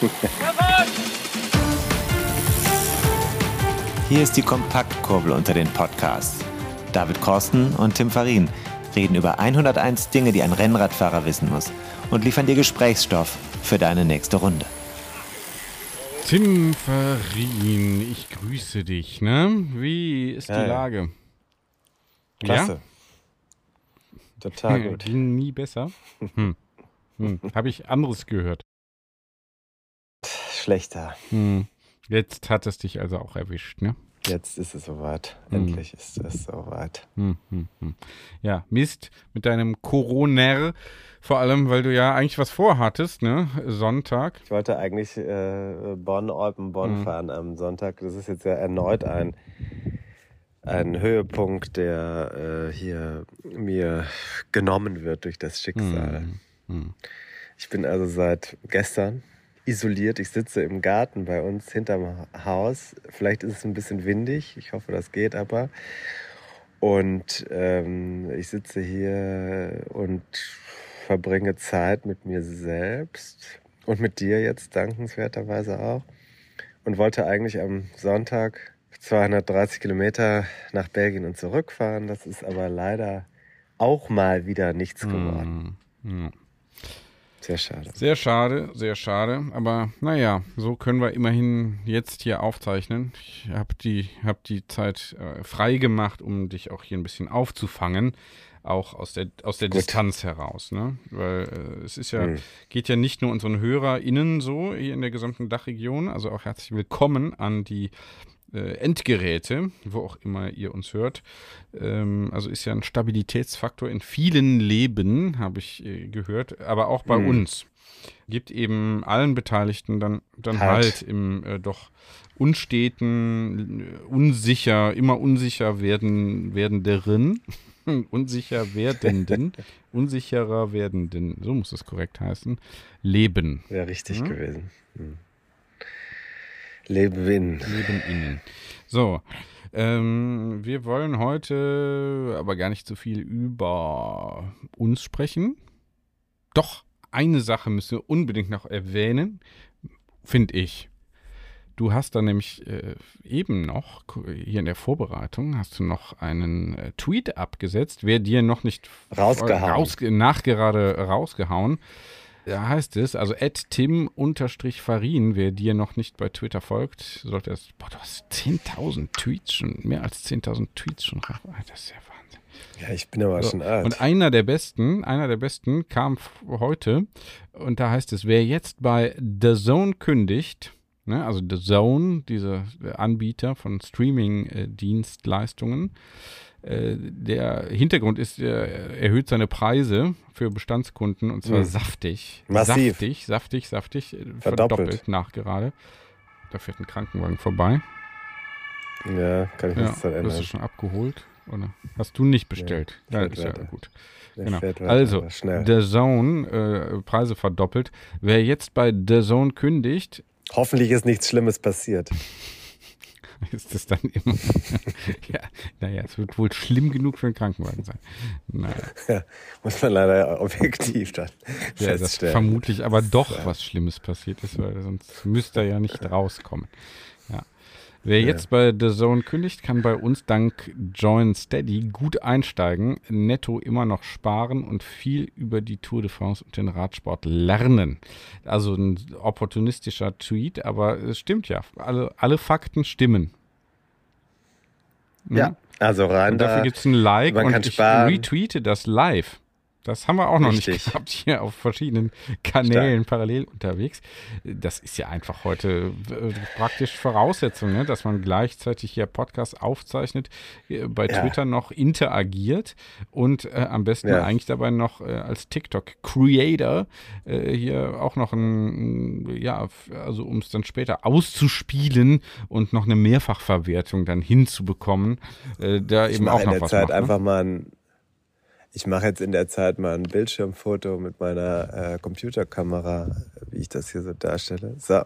Hier ist die Kompaktkurbel unter den Podcasts. David Korsten und Tim Farin reden über 101 Dinge, die ein Rennradfahrer wissen muss und liefern dir Gesprächsstoff für deine nächste Runde. Tim Farin, ich grüße dich. Ne? Wie ist Ja, die ja. Lage? Klasse. Total Ja? gut. Ging nie besser. Hm. Hm. Habe ich anderes gehört. Schlechter. Hm. Jetzt hat es dich also auch erwischt, ne? Jetzt ist es soweit. Hm. Endlich ist es soweit. Hm, hm, hm. Ja, Mist mit deinem Coroner. Vor allem, weil du ja eigentlich was vorhattest, ne? Sonntag. Ich wollte eigentlich äh, Bonn, Eupen, Bonn Mhm. fahren am Sonntag. Das ist jetzt ja erneut ein, ein Höhepunkt, der äh, hier mir genommen wird durch das Schicksal. Hm, hm. Ich bin also seit gestern isoliert. Ich sitze im Garten bei uns hinterm Haus. Vielleicht ist es ein bisschen windig. Ich hoffe, das geht aber. Und ähm, ich sitze hier und verbringe Zeit mit mir selbst und mit dir jetzt dankenswerterweise auch. Und wollte eigentlich am Sonntag 230 Kilometer nach Belgien und zurückfahren. Das ist aber leider auch mal wieder nichts geworden. Hm, hm. Sehr schade. Sehr schade, sehr schade. Aber naja, so können wir immerhin jetzt hier aufzeichnen. Ich habe die, hab die Zeit äh, frei gemacht, um dich auch hier ein bisschen aufzufangen. Auch aus der, aus der Gut. Distanz heraus. Ne? Weil äh, es ist ja, Hm. geht ja nicht nur unseren HörerInnen so hier in der gesamten Dachregion. Also auch herzlich willkommen an die äh, Endgeräte, wo auch immer ihr uns hört. Ähm, also ist ja ein Stabilitätsfaktor in vielen Leben, habe ich äh, gehört, aber auch bei Mhm. uns. Gibt eben allen Beteiligten dann, dann halt. Halt. im äh, doch unsteten, äh, unsicher, immer unsicher werden, werdenderen, unsicher werdenden, unsicherer werdenden, so muss es korrekt heißen, Leben. Wäre richtig Mhm. gewesen. Hm. Leben in. Leben innen. So, ähm, wir wollen heute aber gar nicht so viel über uns sprechen. Doch, eine Sache müssen wir unbedingt noch erwähnen, finde ich. Du hast da nämlich äh, eben noch, hier in der Vorbereitung, hast du noch einen äh, Tweet abgesetzt, wer dir noch nicht Rausgehauen. raus, nachgerade rausgehauen. Da heißt es, also at tim-farin, wer dir noch nicht bei Twitter folgt, sollte das, boah, du hast 10.000 Tweets schon, mehr als 10.000 Tweets schon. Das ist ja Wahnsinn. Ja, ich bin aber So. schon alt. Und einer der besten, einer der besten kam heute und da heißt es, wer jetzt bei The Zone kündigt, ne, also The Zone, dieser Anbieter von Streaming-Dienstleistungen, äh, der Hintergrund ist, er erhöht seine Preise für Bestandskunden und zwar Mhm. saftig. Massiv. Saftig, saftig, saftig, äh, Verdoppelt. verdoppelt nachgerade. Da fährt ein Krankenwagen vorbei. ja, kann ich Ja, nichts dran hast ändern. du schon abgeholt? Oder hast du nicht bestellt? Nee, ja, ist ja gut. Der Genau. weiter, Also. The Zone, äh, Preise verdoppelt. Wer jetzt bei The Zone kündigt, Hoffentlich ist nichts Schlimmes passiert. ist es dann immer. ja, naja, es wird wohl schlimm genug für einen Krankenwagen sein. Naja, Muss man leider objektiv dann ja, das feststellen. vermutlich aber doch was Schlimmes passiert ist, weil sonst müsste er ja nicht rauskommen. Wer Ja. jetzt bei The Zone kündigt, kann bei uns dank Join Steady gut einsteigen, netto immer noch sparen und viel über die Tour de France und den Radsport lernen. Also ein opportunistischer Tweet, aber es stimmt ja. Alle, alle Fakten stimmen. Ne? Ja, also rein Und dafür da. gibt es ein Like und ich sparen. retweete das live. Das haben wir auch noch nicht Richtig. gehabt hier auf verschiedenen Kanälen parallel unterwegs. Das ist ja einfach heute äh, praktisch Voraussetzung, ne? dass man gleichzeitig hier Podcast aufzeichnet, äh, bei Ja. Twitter noch interagiert und äh, am besten Ja. eigentlich dabei noch äh, als TikTok-Creator hier auch noch ein, ja, also um es dann später auszuspielen und noch eine Mehrfachverwertung dann hinzubekommen, da eben auch noch was Zeit macht, ne? einfach mal ein. Ich mache jetzt in der Zeit mal ein Bildschirmfoto mit meiner äh, Computerkamera, wie ich das hier so darstelle. So,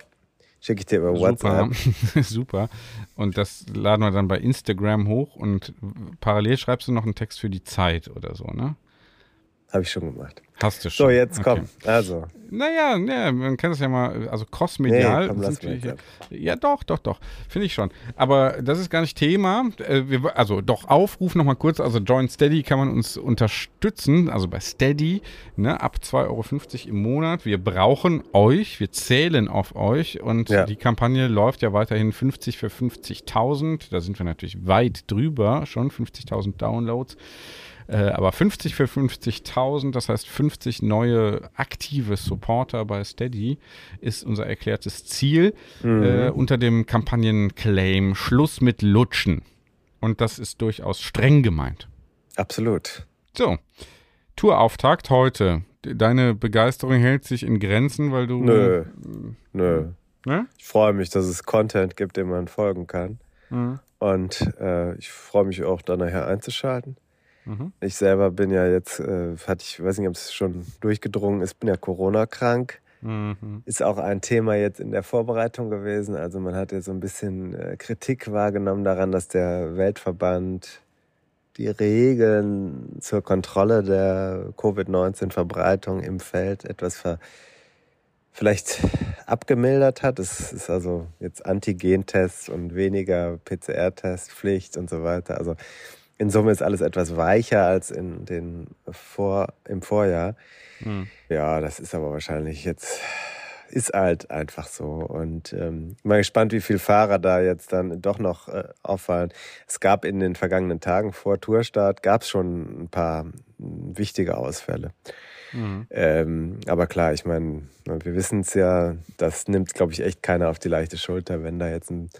schicke ich dir über Super, WhatsApp. super. Und das laden wir dann bei Instagram hoch und parallel schreibst du noch einen Text für die Zeit oder so, ne? Habe ich schon gemacht. Hast du schon. So, jetzt Okay. komm. Also, Naja, ja, man kann es ja mal, also crossmedial. Nee, komm, lass sind wir ja, doch, doch, doch. Finde ich schon. Aber das ist gar nicht Thema. Äh, also doch, Aufruf nochmal kurz. Also Join Steady kann man uns unterstützen. Also bei Steady, ne, ab 2,50 Euro im Monat. Wir brauchen euch, wir zählen auf euch. Und Ja. die Kampagne läuft ja weiterhin 50 für 50.000. Da sind wir natürlich weit drüber, schon 50.000 Downloads. Äh, aber 50 für 50.000, das heißt 50 neue aktive Supporter bei Steady, ist unser erklärtes Ziel äh, unter dem Kampagnenclaim Schluss mit Lutschen. Und das ist durchaus streng gemeint. absolut. So, Tourauftakt heute. Deine Begeisterung hält sich in Grenzen, weil du. Nö. Nö. Ne? Ich freue mich, dass es Content gibt, dem man folgen kann. Mhm. Und äh, ich freue mich auch, da nachher einzuschalten. Mhm. Ich selber bin ja jetzt, äh, hatte ich, weiß nicht, ob es schon durchgedrungen ist, bin ja Corona-krank. Mhm. Ist auch ein Thema jetzt in der Vorbereitung gewesen. Also man hat jetzt so ein bisschen äh, Kritik wahrgenommen daran, dass der Weltverband die Regeln zur Kontrolle der Covid-19-Verbreitung im Feld etwas ver vielleicht abgemildert hat. Es ist also jetzt Antigen-Tests und weniger PCR-Testpflicht und so weiter. Also in Summe ist alles etwas weicher als in den Vor im Vorjahr. Mhm. Ja, das ist aber wahrscheinlich jetzt, ist halt einfach so. Und ähm, mal gespannt, wie viele Fahrer da jetzt dann doch noch äh, auffallen. Es gab in den vergangenen Tagen vor Tourstart, gab es schon ein paar mh, wichtige Ausfälle. Mhm. Ähm, aber klar, ich meine, wir wissen es ja, das nimmt, glaube ich, echt keiner auf die leichte Schulter. Wenn da jetzt ein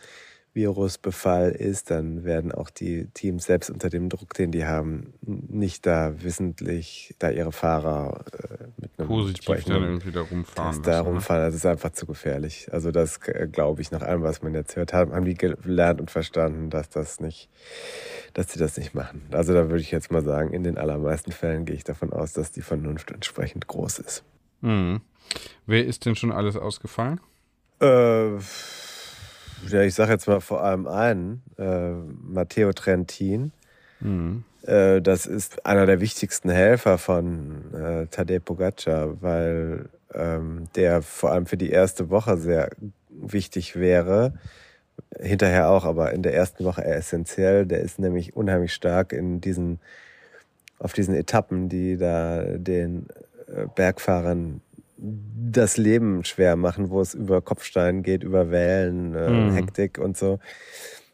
Virusbefall ist, dann werden auch die Teams selbst unter dem Druck, den die haben, nicht da wissentlich da ihre Fahrer äh, mit einem Positiv dann irgendwie da rumfahren. Da ne? rumfahren. Das ist einfach zu gefährlich. Also das äh, glaube ich, nach allem, was man jetzt hört, haben, haben die gelernt und verstanden, dass das nicht, dass sie das nicht machen. Also da würde ich jetzt mal sagen, in den allermeisten Fällen gehe ich davon aus, dass die Vernunft entsprechend groß ist. Mhm. Wer ist denn schon alles ausgefallen? Äh, ja, ich sage jetzt mal vor allem einen, äh, Matteo Trentin. Mhm. Äh, das ist einer der wichtigsten Helfer von äh, Tadej Pogacar, weil ähm, der vor allem für die erste Woche sehr wichtig wäre. Hinterher auch, aber in der ersten Woche eher essentiell. Der ist nämlich unheimlich stark in diesen, auf diesen Etappen, die da den äh, Bergfahrern das Leben schwer machen, wo es über Kopfstein geht, über Wellen, äh, Mhm. Hektik und so.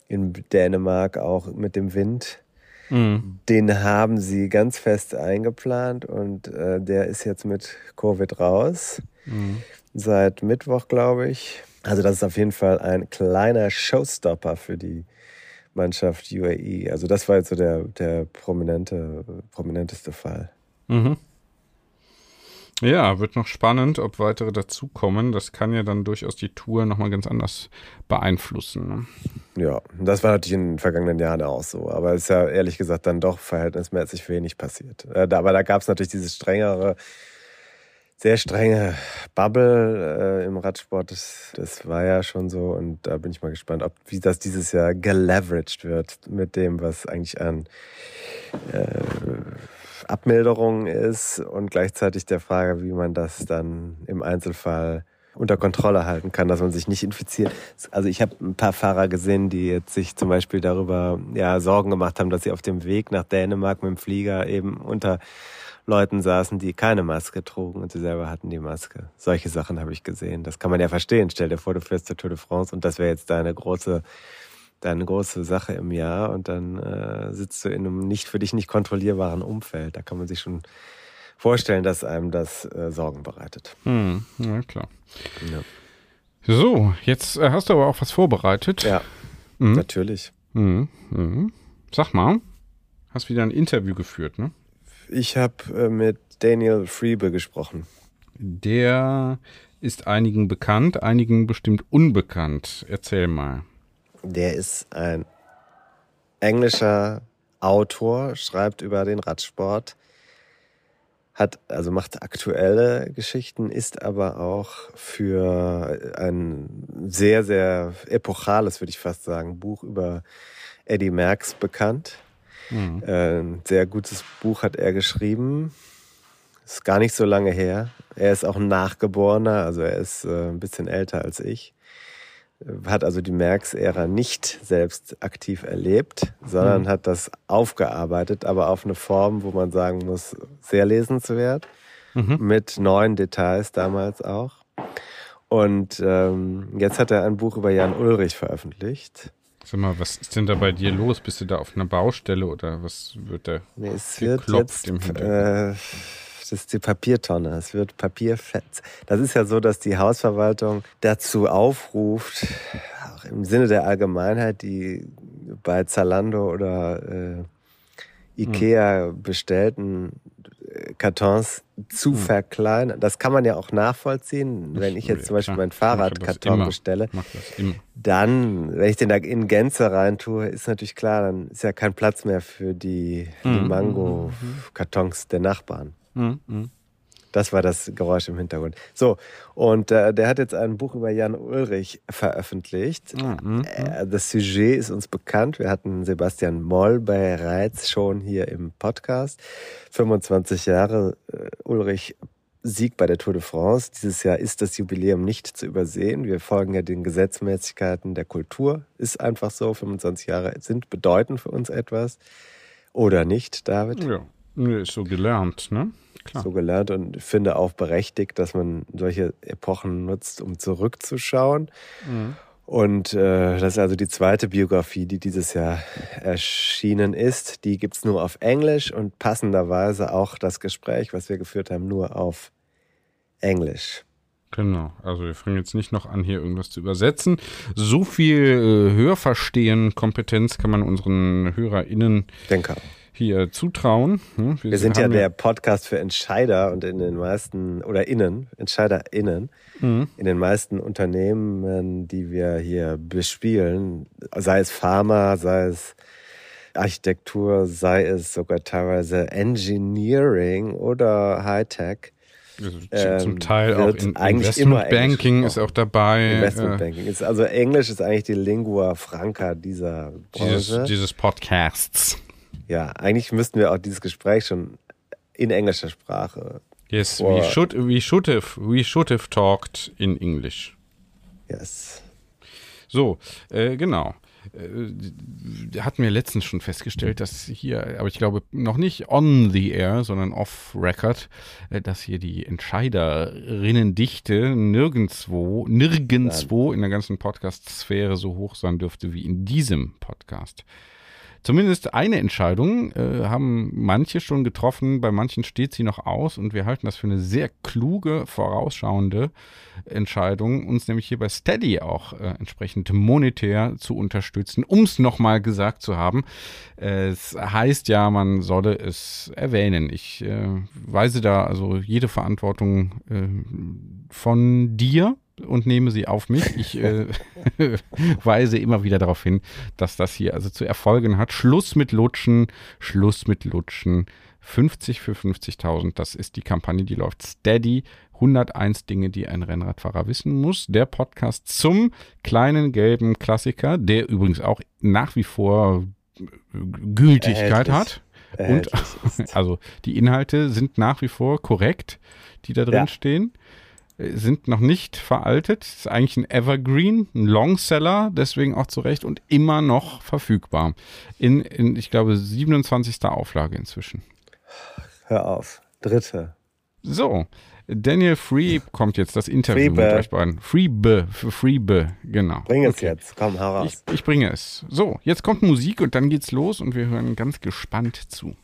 In Dänemark auch mit dem Wind. Mhm. Den haben sie ganz fest eingeplant und äh, der ist jetzt mit Covid raus. Mhm. Seit Mittwoch, glaube ich. Also das ist auf jeden Fall ein kleiner Showstopper für die Mannschaft UAE. Also das war jetzt so der, der prominente, prominenteste Fall. Mhm. Ja, wird noch spannend, ob weitere dazukommen. Das kann ja dann durchaus die Tour nochmal ganz anders beeinflussen. Ne? Ja, das war natürlich in den vergangenen Jahren auch so. Aber es ist ja ehrlich gesagt dann doch verhältnismäßig wenig passiert. Äh, aber da gab es natürlich dieses strengere, sehr strenge Bubble äh, im Radsport. Das, das war ja schon so. Und da bin ich mal gespannt, ob wie das dieses Jahr geleveraged wird mit dem, was eigentlich an äh, Abmilderung ist und gleichzeitig der Frage, wie man das dann im Einzelfall unter Kontrolle halten kann, dass man sich nicht infiziert. Also ich habe ein paar Fahrer gesehen, die jetzt sich zum Beispiel darüber ja, Sorgen gemacht haben, dass sie auf dem Weg nach Dänemark mit dem Flieger eben unter Leuten saßen, die keine Maske trugen und sie selber hatten die Maske. Solche Sachen habe ich gesehen. Das kann man ja verstehen. Stell dir vor, du fährst zur Tour de France und das wäre jetzt deine große deine große Sache im Jahr und dann äh, sitzt du in einem nicht für dich nicht kontrollierbaren Umfeld. Da kann man sich schon vorstellen, dass einem das äh, Sorgen bereitet. Hm, ja, klar. Ja, So, jetzt äh, hast du aber auch was vorbereitet. ja Mhm. natürlich. Mhm. Mhm. Sag mal, hast wieder ein Interview geführt, ne? Ich habe äh, mit Daniel Friebe gesprochen. Der ist einigen bekannt, einigen bestimmt unbekannt. Erzähl mal. Der ist ein englischer Autor, schreibt über den Radsport, hat, also macht aktuelle Geschichten, ist aber auch für ein sehr, sehr epochales, würde ich fast sagen, Buch über Eddie Merckx bekannt. Mhm. Ein sehr gutes Buch hat er geschrieben. Ist gar nicht so lange her. Er ist auch ein Nachgeborener, also er ist äh, ein bisschen älter als ich. Hat also die Merx-Ära nicht selbst aktiv erlebt, sondern mhm. hat das aufgearbeitet, aber auf eine Form, wo man sagen muss, sehr lesenswert, mhm. mit neuen Details damals auch. Und ähm, jetzt hat er ein Buch über Jan Ulrich veröffentlicht. Sag mal, was ist denn da bei dir los? Bist du da auf einer Baustelle oder was wird da nee, es wird jetzt, im Hintergrund? Äh, das ist die Papiertonne. Es wird Papierfett. Das ist ja so, dass die Hausverwaltung dazu aufruft, auch im Sinne der Allgemeinheit, die bei Zalando oder äh, Ikea hm. bestellten Kartons zu hm. verkleinern. Das kann man ja auch nachvollziehen. Wenn ich jetzt zum Beispiel meinen Fahrradkarton bestelle, dann, wenn ich den da in Gänze rein tue, ist natürlich klar, dann ist ja kein Platz mehr für die, die hm. Mango-Kartons der Nachbarn. Mhm. Das war das Geräusch im Hintergrund. So, und äh, der hat jetzt ein Buch über Jan Ulrich veröffentlicht. Mhm. Äh, das Sujet ist uns bekannt. Wir hatten Sebastian Moll bereits schon hier im Podcast. 25 Jahre äh, Ulrich Sieg bei der Tour de France. Dieses Jahr ist das Jubiläum nicht zu übersehen. Wir folgen ja den Gesetzmäßigkeiten der Kultur. Ist einfach so. 25 Jahre sind bedeutend für uns etwas. Oder nicht, David? Ja, ist so gelernt, ne? Klar. so gelernt und finde auch berechtigt, dass man solche Epochen nutzt, um zurückzuschauen. Mhm. Und äh, das ist also die zweite Biografie, die dieses Jahr erschienen ist. Die gibt's nur auf Englisch und passenderweise auch das Gespräch, was wir geführt haben, nur auf Englisch. Genau, also wir fangen jetzt nicht noch an, hier irgendwas zu übersetzen. So viel äh, Hörverstehen, Kompetenz kann man unseren HörerInnen Denker hier zutrauen. Hm? Wir, wir, sind ja der Podcast für Entscheider und in den meisten, oder innen, EntscheiderInnen, mhm. in den meisten Unternehmen, die wir hier bespielen, sei es Pharma, sei es Architektur, sei es sogar teilweise Engineering oder Hightech. Also zum Teil auch in Investment Banking ist auch dabei. Investment Banking ist also Englisch ist eigentlich die Lingua Franca dieser Branche. Dieses, dieses Podcasts. Ja, eigentlich müssten wir auch dieses Gespräch schon in englischer Sprache. Yes, we should, we should have, we should have talked in English. Yes. So, äh, genau. Äh, hatten wir letztens schon festgestellt, dass hier, aber ich glaube noch nicht on the air, sondern off record, äh, dass hier die Entscheiderinnendichte nirgendwo, nirgendwo in der ganzen Podcast-Sphäre so hoch sein dürfte wie in diesem Podcast. Zumindest eine Entscheidung äh, haben manche schon getroffen, bei manchen steht sie noch aus und wir halten das für eine sehr kluge, vorausschauende Entscheidung, uns nämlich hier bei Steady auch äh, entsprechend monetär zu unterstützen, um es nochmal gesagt zu haben. Äh, es heißt ja, man solle es erwähnen. Ich äh, weise da also jede Verantwortung äh, von dir und nehme sie auf mich. Ich äh, weise immer wieder darauf hin, dass das hier also zu Erfolgen hat. Schluss mit Lutschen, Schluss mit Lutschen. 50 für 50.000, das ist die Kampagne, die läuft steady. 101 Dinge, die ein Rennradfahrer wissen muss. Der Podcast zum kleinen gelben Klassiker, der übrigens auch nach wie vor Gültigkeit hat. Und also die Inhalte sind nach wie vor korrekt, die da drin ja. stehen sind noch nicht veraltet. Ist eigentlich ein Evergreen, ein Longseller, deswegen auch zu Recht und immer noch verfügbar. In, in ich glaube, 27. Auflage inzwischen. Hör auf. Dritte. So, Daniel Free kommt jetzt das Interview Freebe. mit euch beiden. Freebe, für Freebe, genau. Bring es okay. jetzt, komm, hau raus. Ich, ich bringe es. So, jetzt kommt Musik und dann geht's los und wir hören ganz gespannt zu.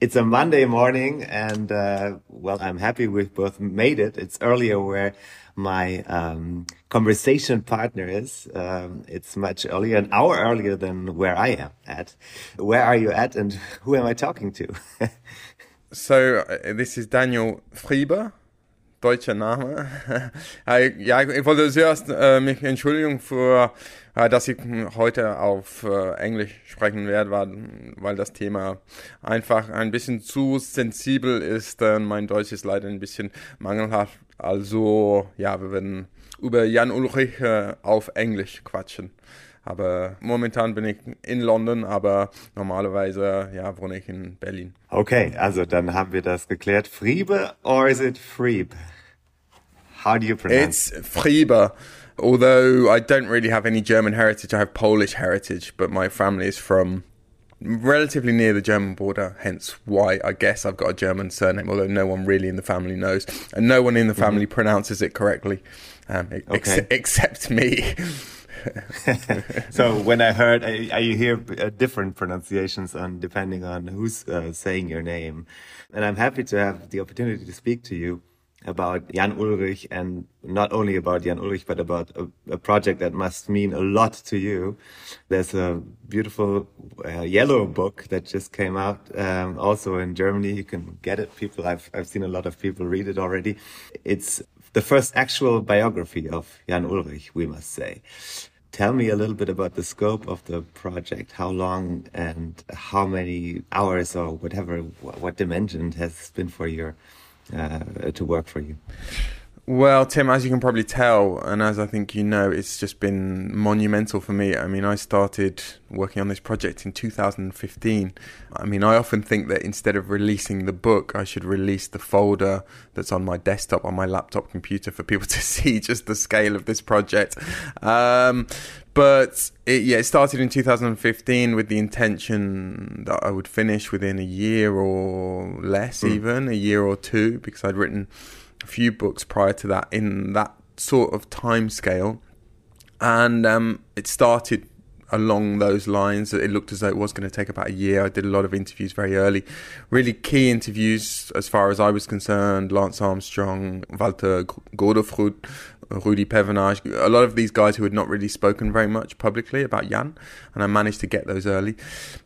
It's a Monday morning, and uh, well, I'm happy we've both made it. It's earlier where my um, conversation partner is. Um, it's much earlier, an hour earlier than where I am at. Where are you at, and who am I talking to? so uh, this is Daniel Friebe deutscher Name. ja, ich wollte zuerst äh, mich entschuldigen für, äh, dass ich heute auf äh, Englisch sprechen werde, weil, das Thema einfach ein bisschen zu sensibel ist. Mein Deutsch ist leider ein bisschen mangelhaft. Also ja, wir werden über Jan Ulrich äh, auf Englisch quatschen. Aber momentan bin ich in London, aber normalerweise ja, wohne ich in Berlin. Okay, also dann haben wir das geklärt. Friebe or is it Frieb? How do you pronounce it? It's Friebe. Although I don't really have any German heritage, I have Polish heritage, but my family is from relatively near the German border, hence why I guess I've got a German surname, although no one really in the family knows. And no one in the family mm-hmm. pronounces it correctly, um, okay. ex- except me. so when I heard, I, I hear uh, different pronunciations on depending on who's uh, saying your name, and I'm happy to have the opportunity to speak to you about Jan Ullrich and not only about Jan Ullrich, but about a, a project that must mean a lot to you. There's a beautiful uh, yellow book that just came out, um, also in Germany. You can get it. People, I've, I've seen a lot of people read it already. It's the first actual biography of Jan Ullrich, we must say. Tell me a little bit about the scope of the project. How long and how many hours or whatever, what dimension has been for your uh, to work for you? Well, Tim, as you can probably tell, and as I think you know, it's just been monumental for me. I mean, I started working on this project in 2015. I mean, I often think that instead of releasing the book, I should release the folder that's on my desktop, on my laptop computer, for people to see just the scale of this project. Um, but it, yeah, it started in 2015 with the intention that I would finish within a year or less, mm. even a year or two, because I'd written a few books prior to that in that sort of time scale. And um, it started along those lines. It looked as though it was going to take about a year. I did a lot of interviews very early, really key interviews as far as I was concerned. Lance Armstrong, Walter Godefroot, Rudy Pevenage, a lot of these guys who had not really spoken very much publicly about Jan, and I managed to get those early.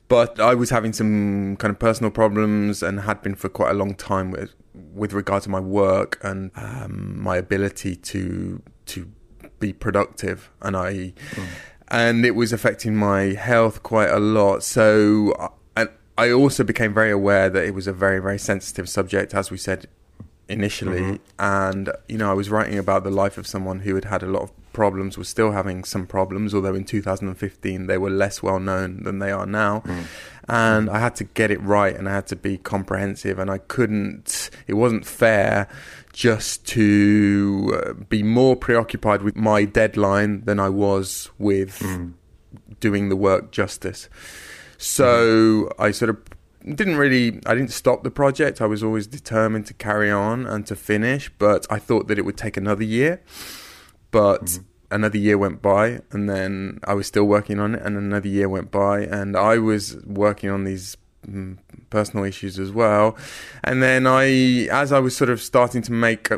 But I was having some kind of personal problems and had been for quite a long time with with regard to my work and um, my ability to to be productive, and I mm. and it was affecting my health quite a lot. So. I, I also became very aware that it was a very, very sensitive subject, as we said initially, mm-hmm. and you know I was writing about the life of someone who had had a lot of problems, was still having some problems, although in 2015 they were less well known than they are now. Mm. And I had to get it right, and I had to be comprehensive, and I couldn't. It wasn't fair just to uh, be more preoccupied with my deadline than I was with mm. doing the work justice. So mm. I sort of didn't really I didn't stop the project. I was always determined to carry on and to finish, but I thought that it would take another year. But mm-hmm. another year went by and then I was still working on it and another year went by and I was working on these Mm, personal issues as well. And then I, as I was sort of starting to make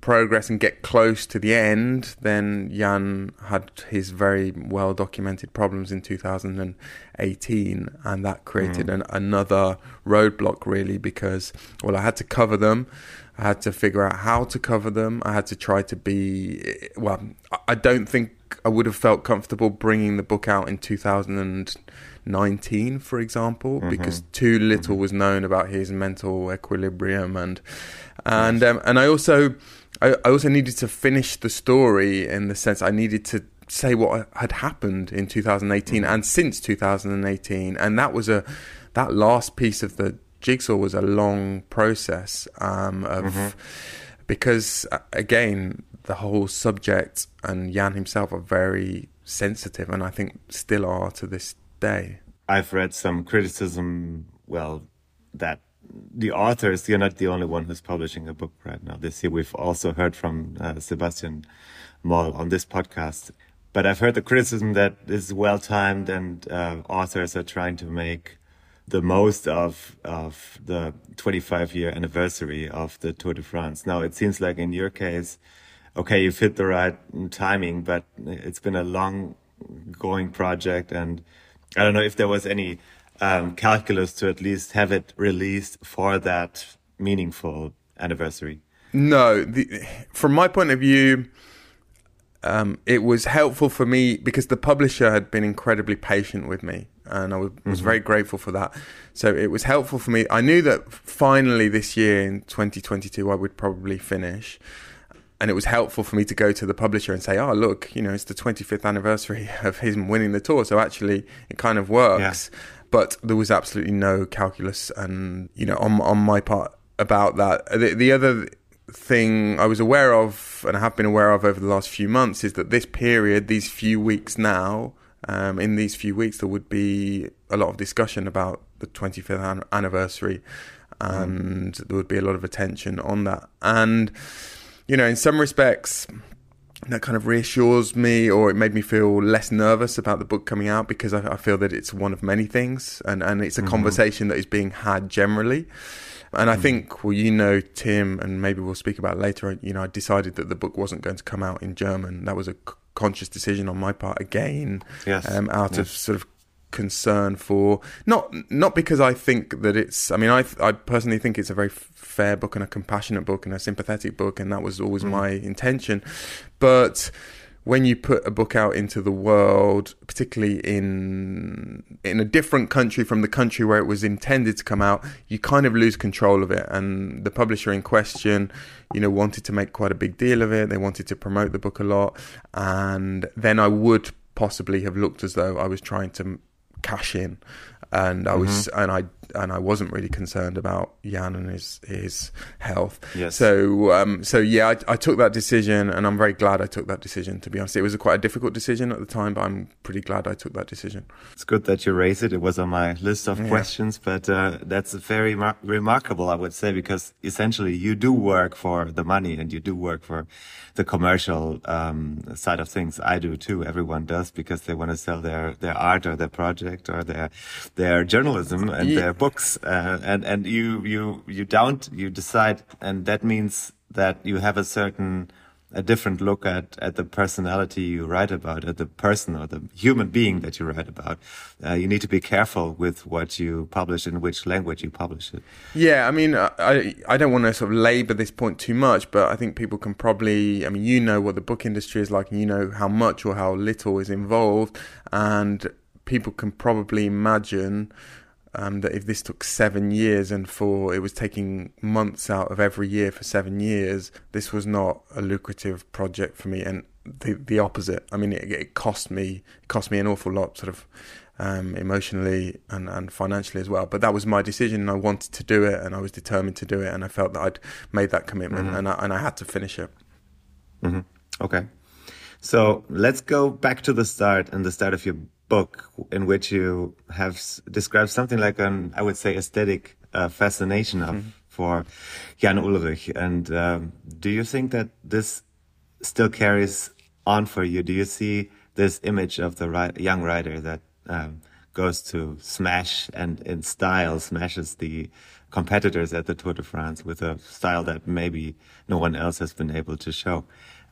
progress and get close to the end, then Jan had his very well documented problems in 2018, and that created mm. an, another roadblock really because, well, I had to cover them. I had to figure out how to cover them. I had to try to be, well, I don't think I would have felt comfortable bringing the book out in 2019, for example, mm-hmm. because too little mm-hmm. was known about his mental equilibrium and and yes. um, and I also I, I also needed to finish the story in the sense I needed to say what had happened in 2018 mm-hmm. and since 2018, and that was a that last piece of the jigsaw was a long process um, of mm-hmm. because uh, again the whole subject and Jan himself are very sensitive and I think still are to this day. I've read some criticism, well, that the authors, you're not the only one who's publishing a book right now. This year, we've also heard from uh, Sebastian Moll on this podcast. But I've heard the criticism that this is well timed and uh, authors are trying to make the most of of the 25 year anniversary of the Tour de France. Now it seems like in your case, okay, you've hit the right timing, but it's been a long going project and I don't know if there was any um, calculus to at least have it released for that meaningful anniversary. No, the, from my point of view, um, it was helpful for me because the publisher had been incredibly patient with me, and I was, was mm-hmm. very grateful for that. So it was helpful for me. I knew that finally this year in 2022 I would probably finish. And it was helpful for me to go to the publisher and say, "Oh, look, you know, it's the 25th anniversary of him winning the tour, so actually, it kind of works." Yeah. But there was absolutely no calculus, and you know, on on my part about that. The, the other thing I was aware of and I have been aware of over the last few months is that this period, these few weeks now, um, in these few weeks, there would be a lot of discussion about the 25th an- anniversary, and mm. there would be a lot of attention on that. And, you know, in some respects, that kind of reassures me, or it made me feel less nervous about the book coming out because I, I feel that it's one of many things, and, and it's a mm-hmm. conversation that is being had generally. And I hmm. think, well, you know, Tim, and maybe we'll speak about later. You know, I decided that the book wasn't going to come out in German. That was a conscious decision on my part again, yes. um, out yes. of sort of concern for not not because I think that it's. I mean, I I personally think it's a very fair book and a compassionate book and a sympathetic book, and that was always mm. my intention, but when you put a book out into the world, particularly in in a different country from the country where it was intended to come out, you kind of lose control of it. And the publisher in question, you know, wanted to make quite a big deal of it. They wanted to promote the book a lot, and then I would possibly have looked as though I was trying to cash in and I was mm-hmm. and I and I wasn't really concerned about Jan and his his health. Yes. So um, so yeah, I, I, took that decision, and I'm very glad I took that decision. To be honest, it was a quite a difficult decision at the time, but I'm pretty glad I took that decision. It's good that you raised it. It was on my list of yeah. questions, but uh, that's very mar- remarkable, I would say, because essentially you do work for the money and you do work for the commercial um, side of things. I do too. Everyone does because they want to sell their their art or their project or their their journalism and yeah. their books. Uh, and and you you you don't you decide, and that means that you have a certain a different look at at the personality you write about, at the person or the human being that you write about. Uh, you need to be careful with what you publish and which language you publish it. Yeah, I mean, I I don't want to sort of labour this point too much, but I think people can probably. I mean, you know what the book industry is like, and you know how much or how little is involved, and people can probably imagine um, that if this took seven years and for it was taking months out of every year for seven years, this was not a lucrative project for me. And the the opposite. I mean, it, it cost me it cost me an awful lot, sort of um, emotionally and, and financially as well. But that was my decision, and I wanted to do it, and I was determined to do it, and I felt that I'd made that commitment, mm-hmm. and I, and I had to finish it. Mm-hmm. Okay, so let's go back to the start and the start of your book in which you have described something like an, I would say, aesthetic uh, fascination of, mm. for Jan Ullrich. And um, do you think that this still carries on for you? Do you see this image of the young writer that um, goes to smash and in style smashes the competitors at the Tour de France with a style that maybe no one else has been able to show?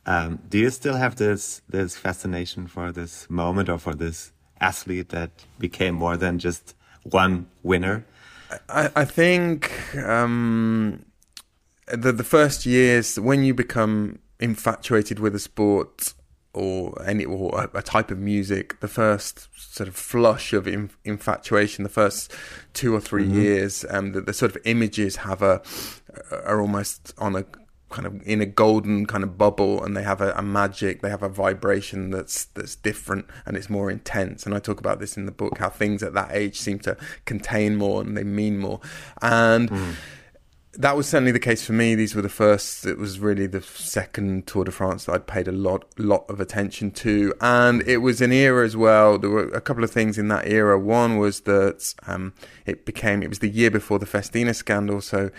Um, do you still have this this fascination for this moment or for this athlete that became more than just one winner? I, I think um, the the first years when you become infatuated with a sport or any or a, a type of music, the first sort of flush of in, infatuation, the first two or 3 mm-hmm. years, um, the, the, sort of images have a are almost on a kind of in a golden kind of bubble and they have a, a, magic they have a vibration that's that's different and it's more intense. And i talk about this in the book how things at that age seem to contain more and they mean more. And mm. that was certainly the case for me. These were the first it was really the second tour de france that i'd paid a lot lot of attention to. And it was an era as well there were a couple of things in that era. One was that um, it became it was the year before the festina scandal so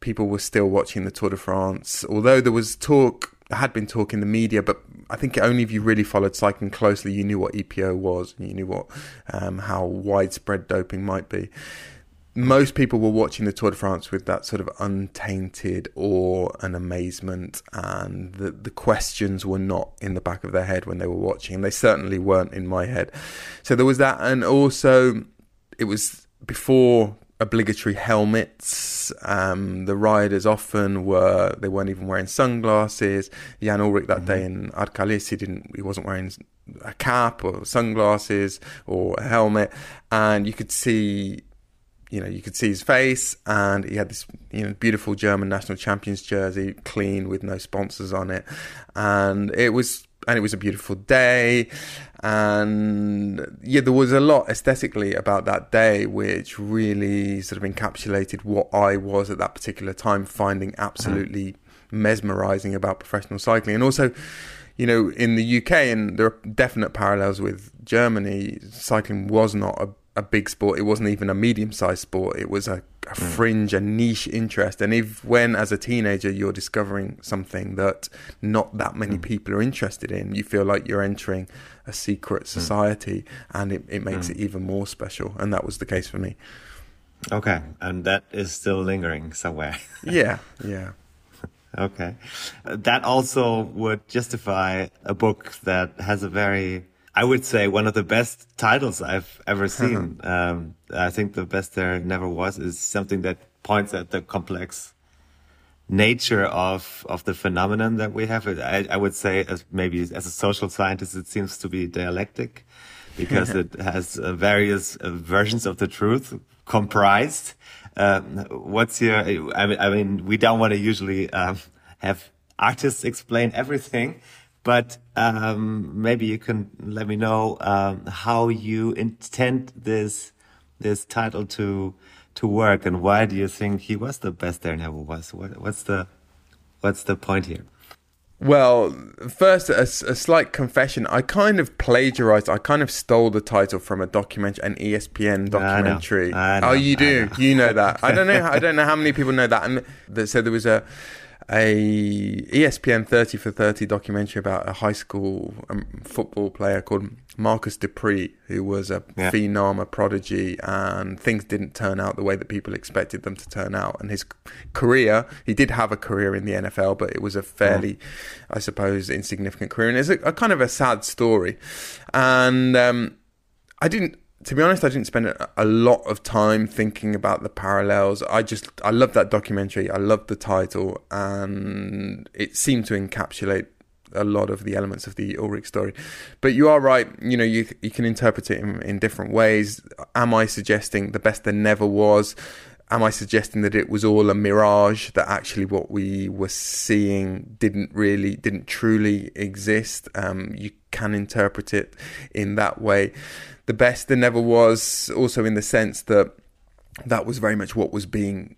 people were still watching the Tour de France. Although there was talk, there had been talk in the media, but I think only if you really followed cycling closely, you knew what EPO was, and you knew what um, how widespread doping might be. Most people were watching the Tour de France with that sort of untainted awe and amazement, and the, the questions were not in the back of their head when they were watching, they certainly weren't in my head. So there was that, and also it was before obligatory helmets. Um, the riders often were they weren't even wearing sunglasses. Jan Ullrich that mm-hmm. day in Arcalis, he didn't he wasn't wearing a cap or sunglasses or a helmet, and you could see. You know, you could see his face, and he had this, you know, beautiful German national champions jersey, clean with no sponsors on it, and it was and it was a beautiful day and yeah there was a lot aesthetically about that day which really sort of encapsulated what i was at that particular time finding absolutely mm-hmm. mesmerizing about professional cycling and also you know in the uk and there are definite parallels with germany cycling was not a a big sport. It wasn't even a medium sized sport. It was a, a mm. fringe, a niche interest. And if when as a teenager you're discovering something that not that many mm. people are interested in, you feel like you're entering a secret mm. society mm. and it, it makes mm. it even more special. And that was the case for me. Okay. And that is still lingering somewhere. yeah. Yeah. okay. That also would justify a book that has a very I would say one of the best titles I've ever seen. um, I think the best there never was is something that points at the complex nature of of the phenomenon that we have. I, I would say, as maybe as a social scientist, it seems to be dialectic because it has uh, various uh, versions of the truth comprised. Um, what's your? I mean, I mean, we don't want to usually um, have artists explain everything, but um, maybe you can let me know um, how you intend this this title to to work, and why do you think he was the best there never was? What, what's the what's the point here? Well, first, a, a, slight confession. I kind of plagiarized. I kind of stole the title from a documentary, an ESPN documentary. I know, I know, oh, you do. You know that. I don't know. I don't know how many people know that. And so there was a a ESPN 30 for 30 documentary about a high school um, football player called Marcus Dupree, who was a yeah. phenom, a prodigy, and things didn't turn out the way that people expected them to turn out. And his career, he did have a career in the NFL, but it was a fairly, mm. I suppose, insignificant career. And it's a, a, kind of a sad story. And um, I didn't to be honest, I didn't spend a lot of time thinking about the parallels. I just, I love that documentary. I love the title, and it seemed to encapsulate a lot of the elements of the Ullrich story. But you are right. You know, you you can interpret it in, in different ways. Am I suggesting the best there never was? Am I suggesting that it was all a mirage? That actually what we were seeing didn't really, didn't truly exist? Um, you can interpret it in that way the best there never was, also in the sense that that was very much what was being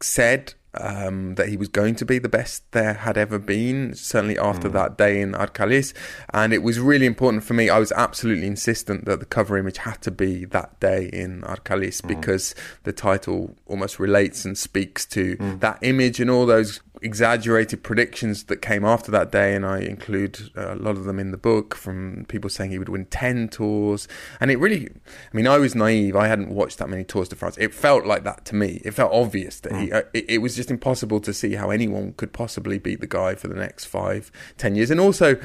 said um, that he was going to be the best there had ever been, certainly after mm. that day in Arcalis. And it was really important for me. I was absolutely insistent that the cover image had to be that day in Arcalis mm. because the title almost relates and speaks to mm. that image and all those exaggerated predictions that came after that day, and I include uh, a lot of them in the book from people saying he would win 10 tours. And it really, I mean, I was naive. I hadn't watched that many Tours de France. It felt like that to me. It felt obvious that he, mm. uh, it, it, was just impossible to see how anyone could possibly beat the guy for the next five, ten years. And also,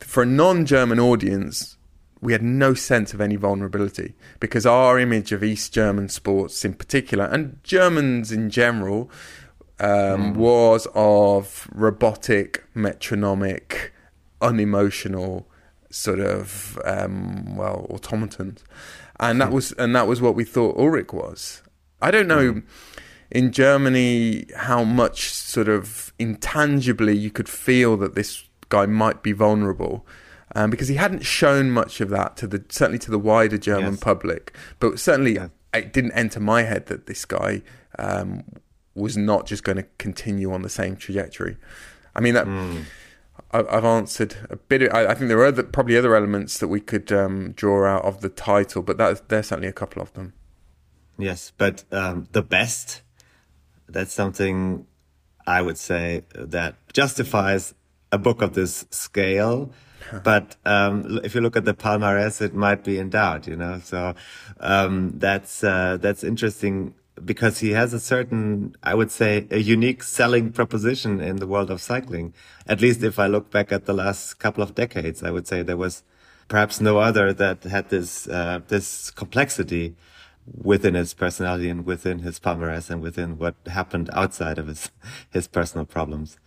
for a non German audience, we had no sense of any vulnerability because our image of East German sports in particular, and Germans in general, um, mm. was of robotic, metronomic, unemotional sort of um, well automatons, and that hmm. was and that was what we thought Ullrich was. I don't know. Mm. In Germany, how much sort of intangibly you could feel that this guy might be vulnerable, um, because he hadn't shown much of that to the certainly to the wider German yes. public. But certainly, yeah. it didn't enter my head that this guy um, was not just going to continue on the same trajectory. I mean that. Mm. I, have answered a bit. Of, I, I, think there are other, probably other elements that we could um, draw out of the title, but that, there's certainly a couple of them. Yes, but um, the best. That's something I would say that justifies a book of this scale. but um, if you look at the palmarès, it might be in doubt, you know. So um, that's uh, that's interesting because he has a certain, I would say, a unique selling proposition in the world of cycling. At least if I look back at the last couple of decades, I would say there was perhaps no other that had this uh, this complexity. within his personality and within his palmarès and within what happened outside of his his personal problems.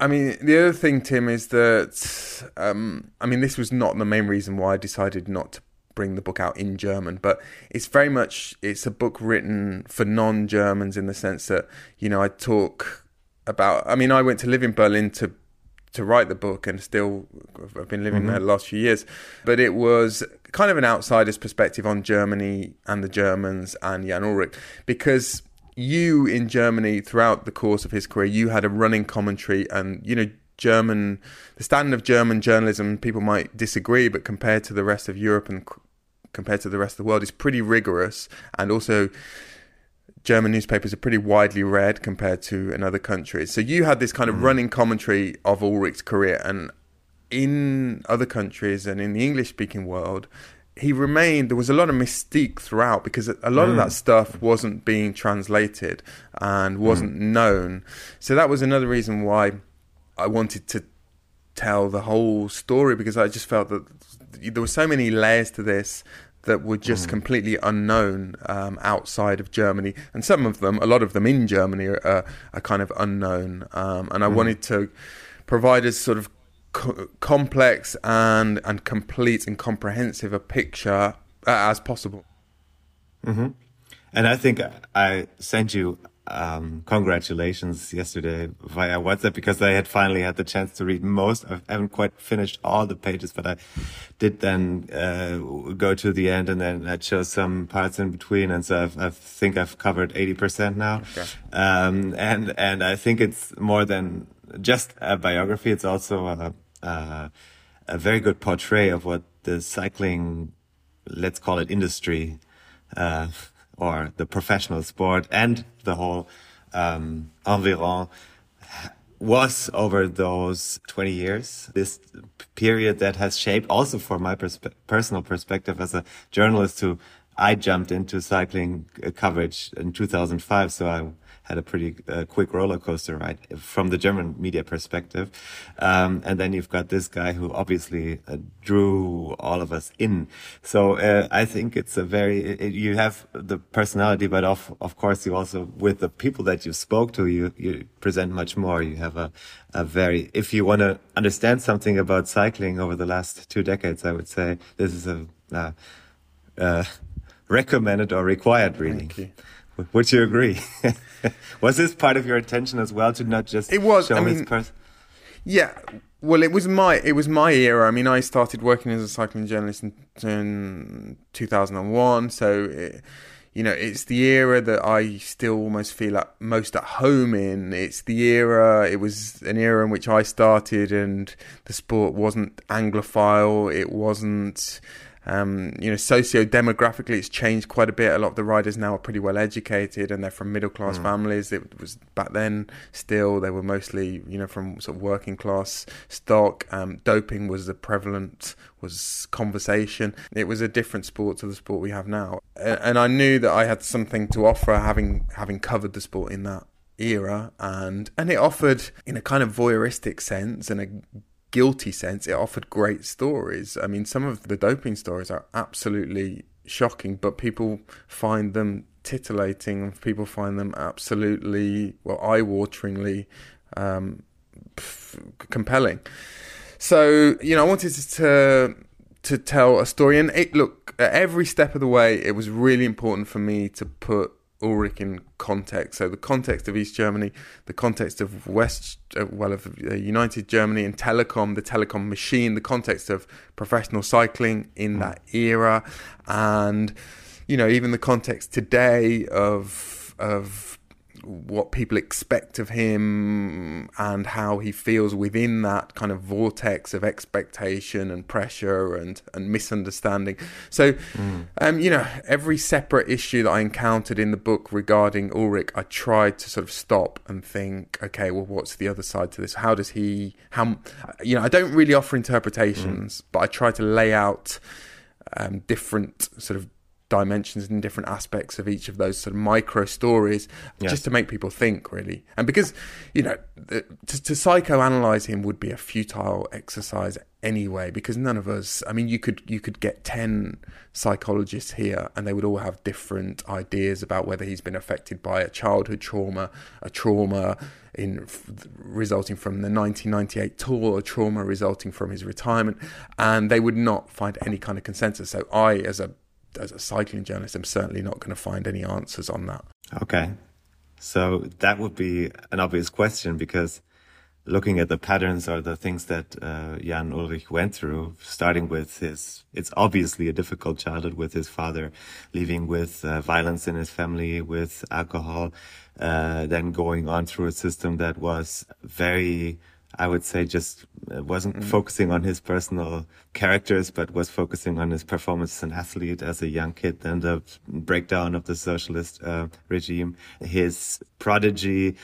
I mean, the other thing, Tim, is that um, I mean, this was not the main reason why I decided not to bring the book out in German, but it's very much it's a book written for non-Germans in the sense that you know I talk about. I mean, I went to live in Berlin to to write the book, and still I've been living mm-hmm. there the last few years. But it was kind of an outsider's perspective on Germany and the Germans and Jan Ullrich because you in Germany throughout the course of his career, you had a running commentary, and you know German, the standard of German journalism, people might disagree, but compared to the rest of Europe and compared to the rest of the world, is pretty rigorous, and also. German newspapers are pretty widely read compared to in other countries. So you had this kind of mm. running commentary of Ullrich's career, and in other countries and in the English speaking world, he remained there was a lot of mystique throughout because a lot mm. of that stuff wasn't being translated and wasn't mm. known so that was another reason why i wanted to tell the whole story because i just felt that there were so many layers to this that were just mm. completely unknown um, outside of Germany, and some of them, a lot of them in Germany, are, are kind of unknown. Um, and I mm. wanted to provide a sort of co- complex and and complete and comprehensive a picture uh, as possible. Mm-hmm. And I think I sent you um, congratulations yesterday via WhatsApp because I had finally had the chance to read most. I haven't quite finished all the pages, but I did then uh, go to the end and then I chose some parts in between. And so I've, i think I've covered 80% now. Okay. Um, and, and I think it's more than just a biography. It's also a, a, a very good portray of what the cycling, let's call it industry, uh, or the professional sport and the whole um, environ was over those 20 years. This period that has shaped also for my perspe personal perspective as a journalist who I jumped into cycling coverage in 2005. So I had a pretty uh, quick roller coaster ride from the German media perspective. Um, and then you've got this guy who obviously uh, drew all of us in. So uh, I think it's a very it, you have the personality, but of of course you also with the people that you spoke to, you you present much more. You have a a very if you want to understand something about cycling over the last two decades, I would say this is a uh, uh, recommended or required reading. Would you agree? was this part of your intention as well to not just it was, show I mean, pers- Yeah, well, it was my it was my era. I mean, I started working as a cycling journalist in, in 2001, so it, you know, it's the era that I still almost feel like most at home in. It's the era. It was an era in which I started, and the sport wasn't Anglophile. It wasn't um, you know, socio-demographically, it's changed quite a bit. A lot of the riders now are pretty well educated, and they're from middle-class mm. families. It was back then still they were mostly, you know, from sort of working-class stock. Um, doping was a prevalent was conversation. It was a different sport to the sport we have now, and I knew that I had something to offer, having having covered the sport in that era and and it offered in a kind of voyeuristic sense and a guilty sense, it offered great stories. I mean, some of the doping stories are absolutely shocking, but people find them titillating. People find them absolutely, well, eye-wateringly um, compelling. So, you know, I wanted to to tell a story, and it look at every step of the way, it was really important for me to put Ullrich in context. So the context of East Germany, the context of West, uh, well, of uh, United Germany and Telekom, the Telekom machine, the context of professional cycling in mm. that era, and you know even the context today of of what people expect of him and how he feels within that kind of vortex of expectation and pressure and, and misunderstanding. So, mm. um, you know, every separate issue that I encountered in the book regarding Ullrich, I tried to sort of stop and think, okay, well, what's the other side to this? How does he, how, you know, I don't really offer interpretations, mm. but I try to lay out um, different sort of dimensions and different aspects of each of those sort of micro stories Yeah. just to make people think really and because you know the- to, to psychoanalyze him would be a futile exercise anyway because none of us i mean you could you could get 10 psychologists here and they would all have different ideas about whether he's been affected by a childhood trauma a trauma in resulting from the 1998 tour a trauma resulting from his retirement and they would not find any kind of consensus so i as a as a cycling journalist i'm certainly not going to find any answers on that Okay. So that would be an obvious question because looking at the patterns or the things that uh, Jan Ullrich went through, starting with his, it's obviously a difficult childhood with his father, leaving with uh, violence in his family, with alcohol, uh, then going on through a system that was very, I would say, just uh, wasn't focusing on his personal characters, but was focusing on his performance as an athlete as a young kid. Then the breakdown of the socialist uh, regime, his prodigy,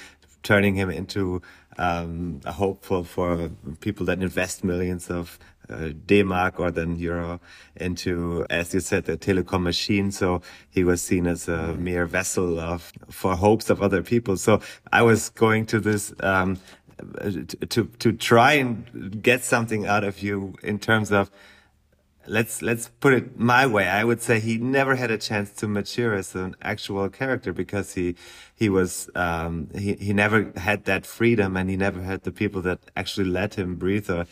turning him into um, a hopeful for people that invest millions of uh, D-mark or then euro into, as you said, the Telekom machine. So he was seen as a mere vessel of for hopes of other people. So I was going to this um, to to try and get something out of you in terms of let's let's put it my way. I would say he never had a chance to mature as an actual character because he he was um, he he never had that freedom and he never had the people that actually let him breathe or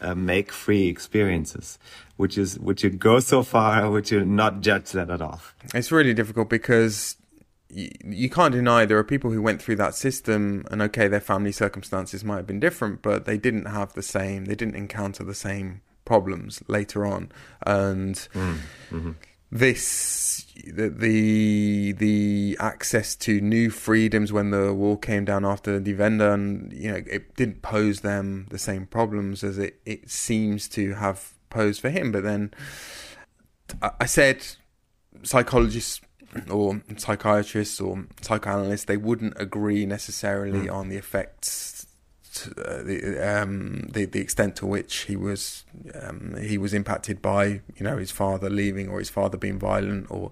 uh, make free experiences. Which is would you go so far would you not judge that at all? It's really difficult because you, you can't deny there are people who went through that system and okay their family circumstances might have been different but they didn't have the same they didn't encounter the same problems later on. And mm, mm-hmm. this the, the the access to new freedoms when the wall came down after the Wende and you know it didn't pose them the same problems as it it seems to have posed for him. But then I- I said psychologists or psychiatrists or psychoanalysts they wouldn't agree necessarily on the effects to, uh, the, um, the the extent to which he was um, he was impacted by you know his father leaving or his father being violent or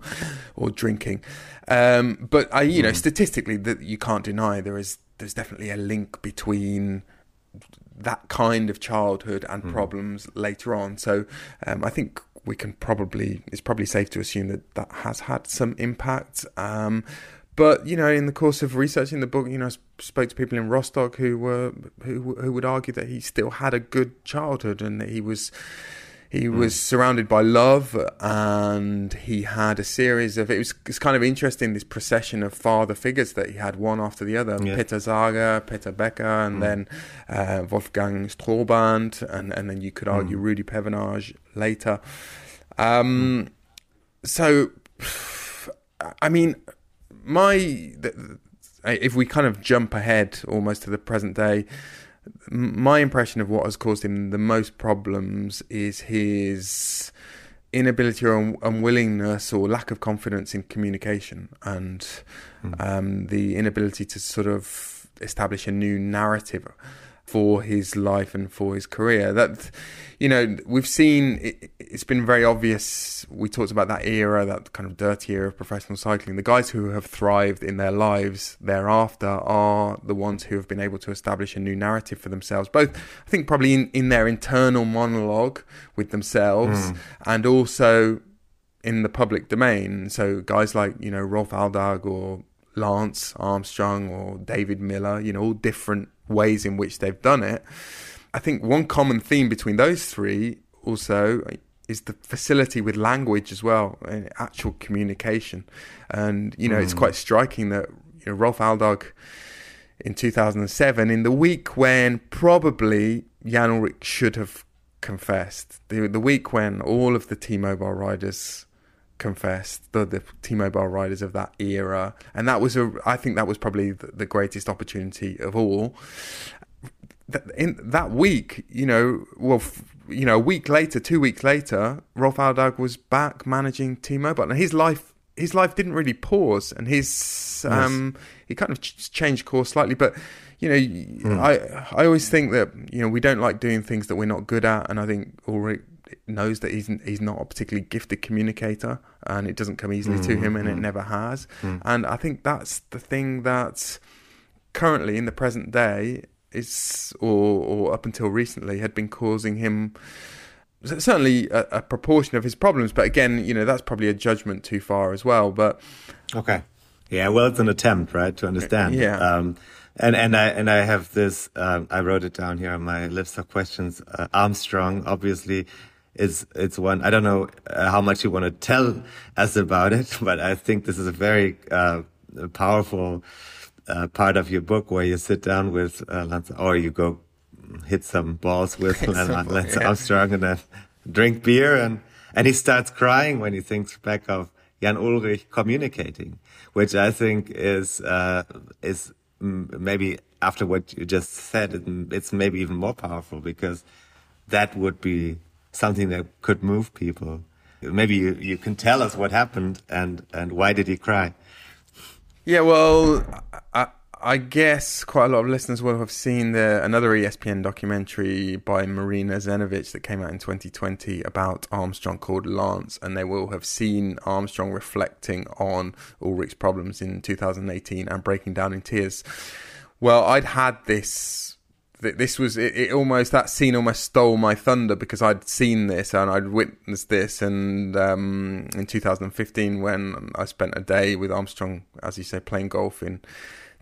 or drinking. Um, but I you know statistically that you can't deny there is there's definitely a link between that kind of childhood and problems later on. So um, I think we can probably it's probably safe to assume that that has had some impact. Um, but you know, in the course of researching the book, you know, I spoke to people in Rostock who were who who would argue that he still had a good childhood and that he was he was surrounded by love and he had a series of it was it's kind of interesting this procession of father figures that he had one after the other. Yeah. Peter Sager, Peter Becker and then uh, Wolfgang Strohband and, and then you could argue Rudy Pevenage later. Um, so I mean my th- th- if we kind of jump ahead almost to the present day my impression of what has caused him the most problems is his inability or un- unwillingness or lack of confidence in communication and um, the inability to sort of establish a new narrative for his life and for his career. That you know we've seen it, it's been very obvious we talked about that era that kind of dirty era of professional cycling. The guys who have thrived in their lives thereafter are the ones who have been able to establish a new narrative for themselves both i think probably in, in their internal monologue with themselves hmm. and also in the public domain. So guys like you know rolf aldag or lance armstrong or david miller you know all different ways in which they've done it I think one common theme between those three also is the facility with language as well, and actual communication. And you know, it's hmm. quite striking that you know Rolf Aldag in 2007, in the week when probably Jan Ullrich should have confessed, the the week when all of the T-Mobile riders confessed, the the T-Mobile riders of that era, and that was a, I think that was probably the, the greatest opportunity of all. That in that week, you know, well, you know, a week later, two weeks later, Rolf Aldag was back managing T-Mobile, and his life, his life didn't really pause, and his, um, he kind of changed course slightly, but you know, I, I always think that you know we don't like doing things that we're not good at, and I think Ullrich knows that he's he's not a particularly gifted communicator, and it doesn't come easily mm-hmm. to him, and it mm-hmm. never has. Mm-hmm. And I think that's the thing that currently in the present day is, or or up until recently, had been causing him certainly a, a, proportion of his problems. But again, you know, that's probably a judgment too far as well. But okay, yeah, well, it's an attempt, right, to understand. Yeah. Um, and and I and I have this. Um, I wrote it down here on my list of questions. Uh, Armstrong, obviously, is it's one. I don't know uh, how much you want to tell us about it, but I think this is a very uh, powerful uh, part of your book where you sit down with uh, Lance, or you go hit some balls with Lance yeah. Armstrong and then drink beer, and and he starts crying when he thinks back of Jan Ullrich communicating, which I think is uh, is maybe after what you just said, it's maybe even more powerful because that would be something that could move people. Maybe you, you can tell us what happened and, and why did he cry? Yeah, well, I, I guess quite a lot of listeners will have seen the another ESPN documentary by Marina Zenovich that came out in 2020 about Armstrong called Lance, and they will have seen Armstrong reflecting on Ullrich's problems in 2018 and breaking down in tears. Well, I'd had this. This was it, it. Almost that scene almost stole my thunder because I'd seen this and I'd witnessed this, and um, in 2015 when I spent a day with Armstrong, as you say, playing golf in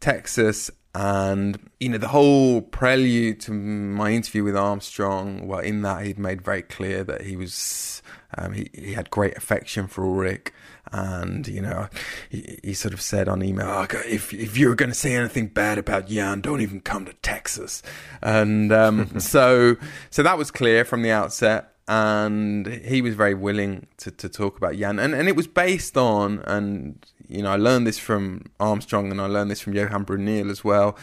Texas. And, you know, the whole prelude to my interview with Armstrong, well, in that he'd made very clear that he was, um, he, he had great affection for Ullrich. And, you know, he, he sort of said on email, oh, if, if you're going to say anything bad about Jan, don't even come to Texas. And um, so, so that was clear from the outset and he was very willing to, to talk about Jan, and and it was based on, and you know, I learned this from Armstrong, and I learned this from Johan Bruyneel as well.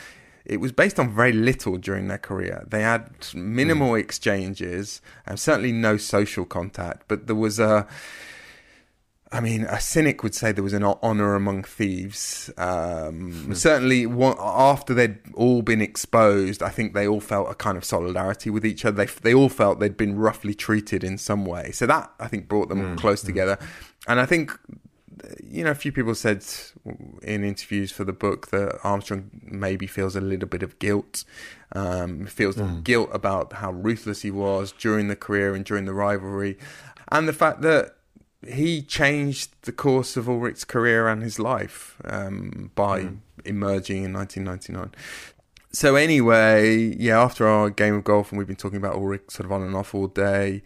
It was based on very little during their career. They had minimal mm. exchanges, and certainly no social contact. But there was a I mean, a cynic would say there was an honor among thieves. Um, hmm. certainly, after they'd all been exposed, I think they all felt a kind of solidarity with each other. They they all felt they'd been roughly treated in some way. So that I think brought them mm. close mm. together. And I think, you know, a few people said in interviews for the book that Armstrong maybe feels a little bit of guilt. Um, feels guilt about how ruthless he was during the career and during the rivalry, and the fact that he changed the course of Ullrich's career and his life um, by mm. emerging in 1999. So anyway, yeah, after our game of golf, and we've been talking about Ullrich sort of on and off all day,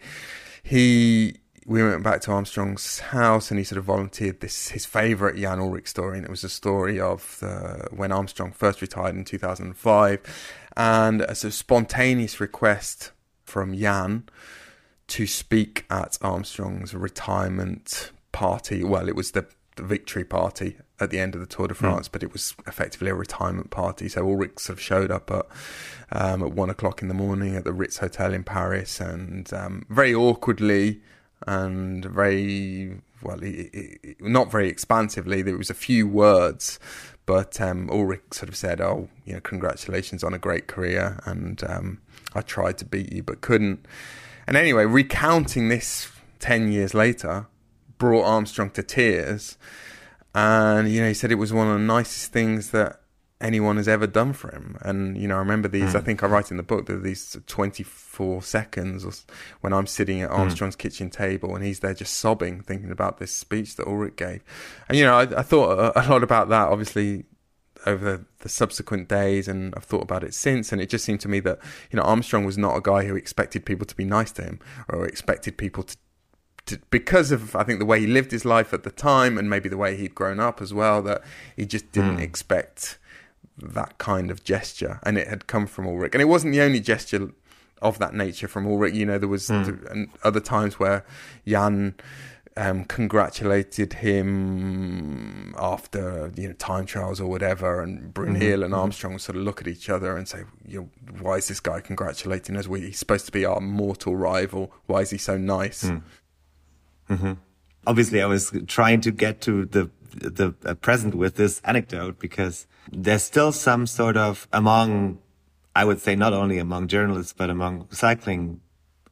he we went back to Armstrong's house and he sort of volunteered this his favourite Jan Ullrich story, and it was a story of the, when Armstrong first retired in 2005, and as a spontaneous request from Jan to speak at Armstrong's retirement party. Well, it was the, the victory party at the end of the Tour de hmm. France, mm. but it was effectively a retirement party. So Ullrich sort of showed up at um, at one o'clock in the morning at the Ritz Hotel in Paris, and um, very awkwardly and very well, not very expansively. There was a few words, but um, Ullrich sort of said, "Oh, you know, congratulations on a great career," and um, I tried to beat you but couldn't. And anyway, recounting this 10 years later brought Armstrong to tears. And, you know, he said it was one of the nicest things that anyone has ever done for him. And, you know, I remember these, mm. I think I write in the book that these 24 seconds when I'm sitting at hmm. Armstrong's mm. kitchen table and he's there just sobbing, thinking about this speech that Ullrich gave. And, you know, I, I thought a, a lot about that, obviously, over the, the, subsequent days and I've thought about it since and it just seemed to me that you know Armstrong was not a guy who expected people to be nice to him or expected people to, to because of I think the way he lived his life at the time and maybe the way he'd grown up as well that he just didn't mm. expect that kind of gesture and it had come from Ullrich. and it wasn't the only gesture of that nature from Ullrich. you know there was mm. other times where Jan um, congratulated him after you know time trials or whatever, and Bruyneel mm-hmm. and mm-hmm. Armstrong sort of look at each other and say, you know, "Why is this guy congratulating us? We, he's supposed to be our mortal rival. Why is he so nice?" Mm. Mm-hmm. Obviously, I was trying to get to the the uh, present with this anecdote because there's still some sort of among, I would say, not only among journalists but among cycling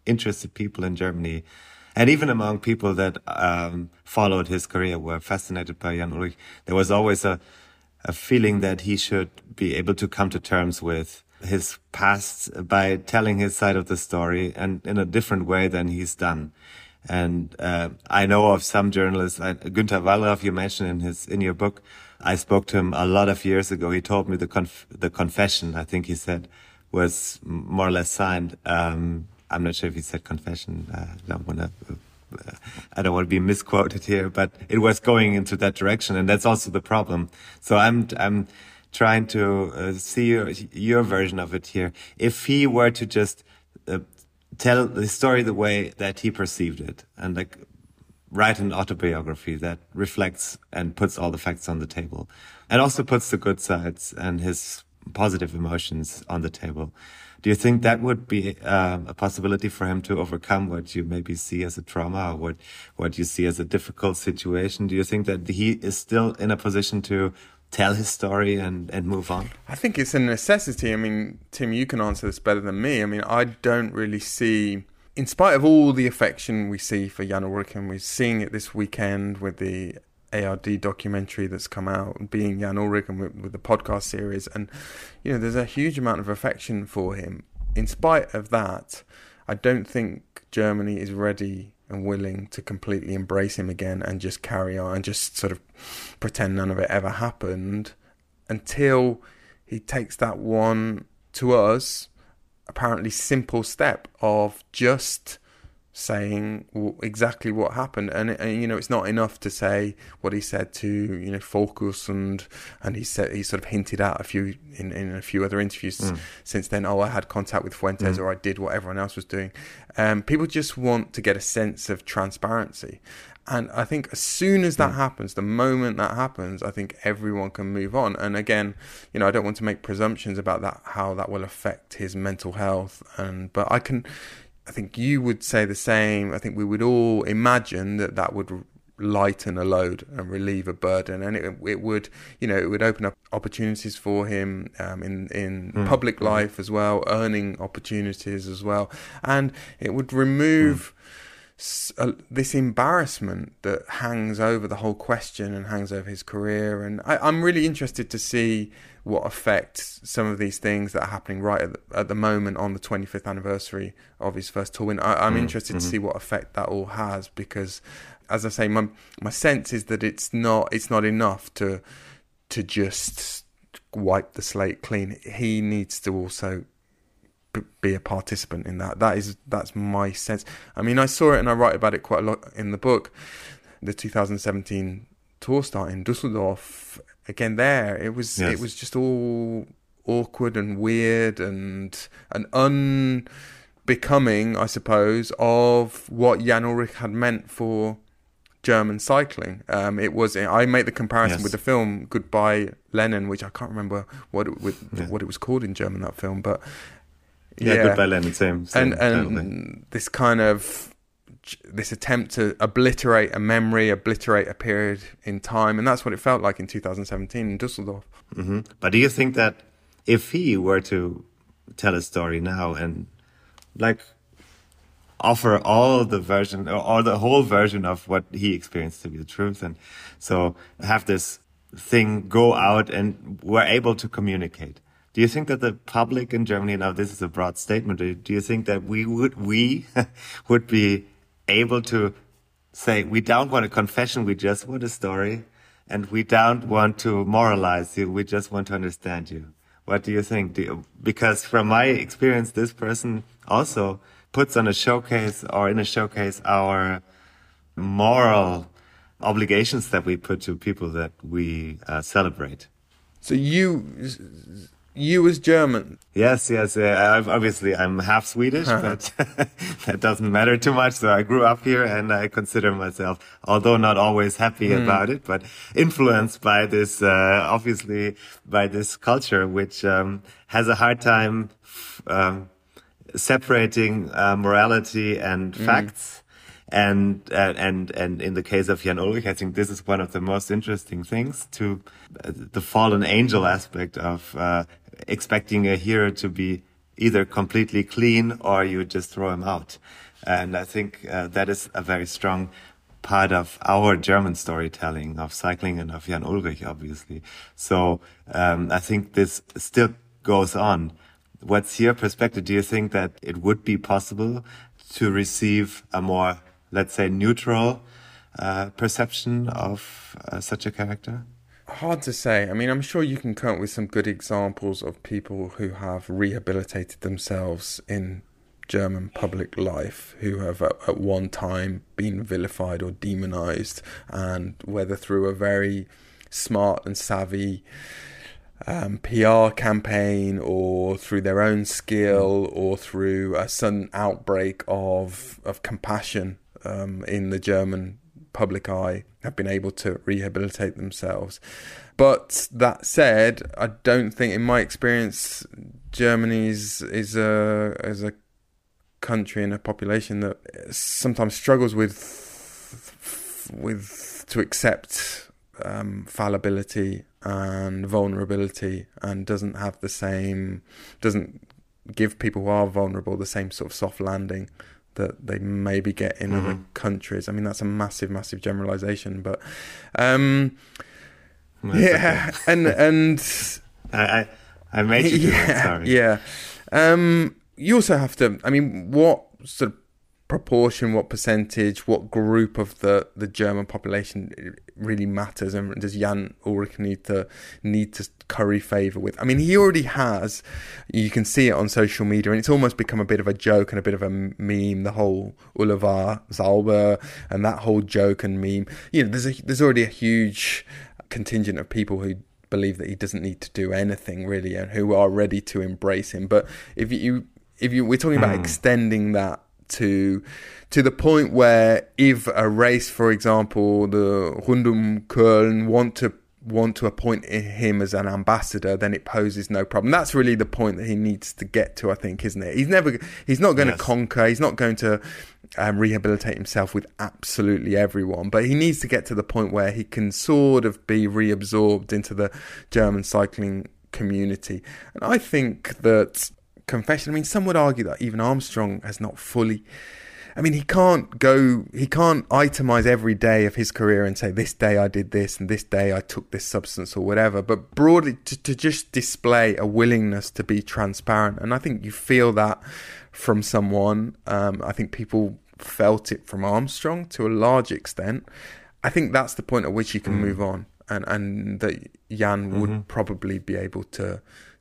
interested people in Germany, and even among people that um, followed his career were fascinated by Jan Ullrich, there was always a, a feeling that he should be able to come to terms with his past by telling his side of the story and in a different way than he's done. And uh, I know of some journalists, Günter Wallraff, you mentioned in his in your book. I spoke to him a lot of years ago. He told me the conf- the confession. I think he said was more or less signed. Um, I'm not sure if he said confession. Uh, I don't want to. Uh, I don't want to be misquoted here, but it was going into that direction, and that's also the problem. So I'm I'm trying to uh, see your, your version of it here. If he were to just uh, tell the story the way that he perceived it, and like write an autobiography that reflects and puts all the facts on the table, and also puts the good sides and his positive emotions on the table. Do you think that would be uh, a possibility for him to overcome what you maybe see as a trauma or what, what you see as a difficult situation? Do you think that he is still in a position to tell his story and, and move on? I think it's a necessity. I mean, Tim, you can answer this better than me. I mean, I don't really see, in spite of all the affection we see for Jan Ullrich, and we're seeing it this weekend with the ARD documentary that's come out, being Jan Ullrich and with, with the podcast series, and you know, there's a huge amount of affection for him. In spite of that, I don't think Germany is ready and willing to completely embrace him again and just carry on and just sort of pretend none of it ever happened until he takes that one to us apparently simple step of just saying exactly what happened and, and, you know it's not enough to say what he said to you know focus and and he said he sort of hinted at a few in, in a few other interviews mm. since then oh I had contact with Fuentes mm. or I did what everyone else was doing um, people just want to get a sense of transparency and I think as soon as that mm. happens, the moment that happens, I think everyone can move on. And again, you know, I don't want to make presumptions about that, how that will affect his mental health. And but I can, I think you would say the same. I think we would all imagine that that would lighten a load and relieve a burden, and it, it would, you know, it would open up opportunities for him um, in in mm. public mm. life as well, earning opportunities as well, and it would remove. Mm. This embarrassment that hangs over the whole question and hangs over his career, and I, I'm really interested to see what effect some of these things that are happening right at the, at the moment on the 25th anniversary of his first tour win. I, am mm, interested mm-hmm. to see what effect that all has because, as I say, my my sense is that it's not it's not enough to to just wipe the slate clean. He needs to also be a participant in that. That is that's my sense. I mean, I saw it and I write about it quite a lot in the book. The 2017 tour start in Dusseldorf again there it was yes. it was just all awkward and weird and and unbecoming, I suppose, of what Jan Ullrich had meant for German cycling. Um, it was I make the comparison yes. with the film Goodbye Lenin, which I can't remember what it, with, yeah. what it was called in German that film, but yeah, yeah Goodbye Lenin, same, same and and this kind of this attempt to obliterate a memory, obliterate a period in time, and that's what it felt like in 2017 in Dusseldorf. Mm-hmm. But do you think that if he were to tell a story now and like offer all the version or the whole version of what he experienced to be the truth, and so have this thing go out and we're able to communicate. Do you think that the public in Germany now this is a broad statement? Do you think that we would we would be able to say, we don't want a confession, we just want a story, and we don't want to moralize you, we just want to understand you. What do you think? Do you, because from my experience, this person also puts on a showcase or in a showcase our moral obligations that we put to people that we uh, celebrate. So you you as German. Yes, yes. Uh, obviously, I'm half Swedish, but that doesn't matter too much. So I grew up here, and I consider myself, although not always happy mm. about it, but influenced by this, uh, obviously, by this culture, which um, has a hard time um, separating uh, morality and mm. facts. And, uh, and, and in the case of Jan Ullrich, I think this is one of the most interesting things to uh, the fallen angel aspect of uh, expecting a hero to be either completely clean or you just throw him out. And I think uh, that is a very strong part of our German storytelling of cycling and of Jan Ullrich, obviously. So um, I think this still goes on. What's your perspective? Do you think that it would be possible to receive a more, let's say, neutral uh, perception of uh, such a character? Hard to say. I mean, I'm sure you can come up with some good examples of people who have rehabilitated themselves in German public life who have at, one time been vilified or demonized, and whether through a very smart and savvy um, PR campaign or through their own skill or through a sudden outbreak of of compassion um, in the German public eye have been able to rehabilitate themselves. But that said, I don't think, in my experience, Germany's is a is a country and a population that sometimes struggles with with to accept um, fallibility and vulnerability and doesn't have the same doesn't give people who are vulnerable the same sort of soft landing that they maybe get in mm-hmm. other countries. I mean, that's a massive, massive generalization, but um, yeah, okay. and and I, I, made you. Yeah, sorry. yeah. Um, you also have to. I mean, what sort of proportion, what percentage, what group of the, the German population really matters, and does Jan Ullrich need to need to curry favour with? I mean, he already has. You can see it on social media, and it's almost become a bit of a joke and a bit of a meme. The whole Ulle war sauber and that whole joke and meme. You know, there's a there's already a huge contingent of people who believe that he doesn't need to do anything really and who are ready to embrace him but if you if you we're talking about mm. extending that to to the point where if a race, for example, the Rund um Köln want to want to appoint him as an ambassador, then it poses no problem. That's really the point that he needs to get to, I think, isn't it? He's never, he's not going yes. to conquer, he's not going to um, rehabilitate himself with absolutely everyone, but he needs to get to the point where he can sort of be reabsorbed into the German cycling community. And I think that confession. I mean, some would argue that even Armstrong has not fully. I mean, he can't go, he can't itemize every day of his career and say, this day I did this and this day I took this substance or whatever. But broadly, to, to just display a willingness to be transparent. And I think you feel that from someone. Um, I think people felt it from Armstrong to a large extent. I think that's the point at which you can mm. move on. And, and that Jan mm-hmm. would probably be able to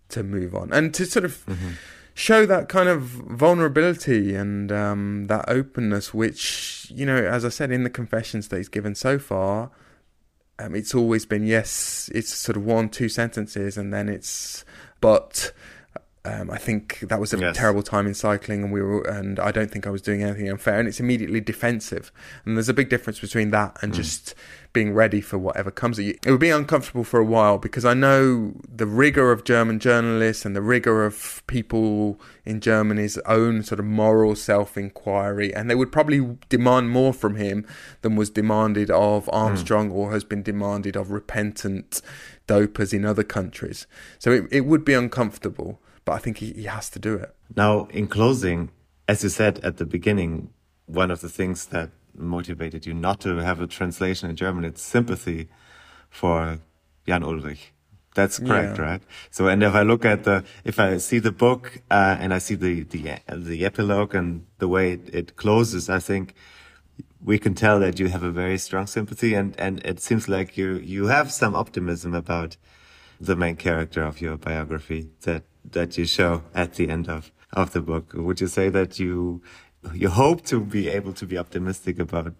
to move on and to sort of mm-hmm. show that kind of vulnerability and um, that openness, which you know, as I said in the confessions that he's given so far, um, it's always been yes, it's sort of one two sentences, and then it's but. Um, I think that was a yes. terrible time in cycling, and we were, and I don't think I was doing anything unfair. And it's immediately defensive, and there's a big difference between that and mm. just being ready for whatever comes at you. It would be uncomfortable for a while because I know the rigor of German journalists and the rigor of people in Germany's own sort of moral self inquiry, and they would probably demand more from him than was demanded of Armstrong mm. or has been demanded of repentant dopers in other countries. So it, it would be uncomfortable, but I think he, he has to do it. Now, in closing, as you said at the beginning, one of the things that motivated you not to have a translation in German. It's sympathy for Jan Ullrich. That's correct, yeah. right? So, and if I look at the, if I see the book uh, and I see the the the epilogue and the way it, it, closes, I think we can tell that you have a very strong sympathy, and and it seems like you you have some optimism about the main character of your biography that that you show at the end of of the book. Would you say that you you hope to be able to be optimistic about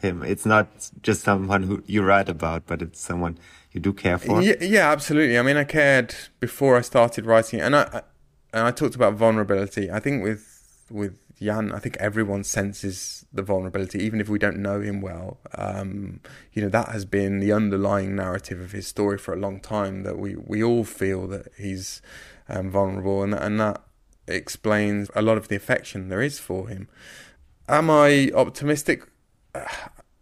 him. It's not just someone who you write about, but it's someone you do care for. Yeah, yeah, absolutely. I mean, I cared before I started writing, and I and I talked about vulnerability. I think with with Jan, I think everyone senses the vulnerability, even if we don't know him well. Um, you know, that has been the underlying narrative of his story for a long time. That we we all feel that he's um, vulnerable, and and that explains a lot of the affection there is for him. Am I optimistic?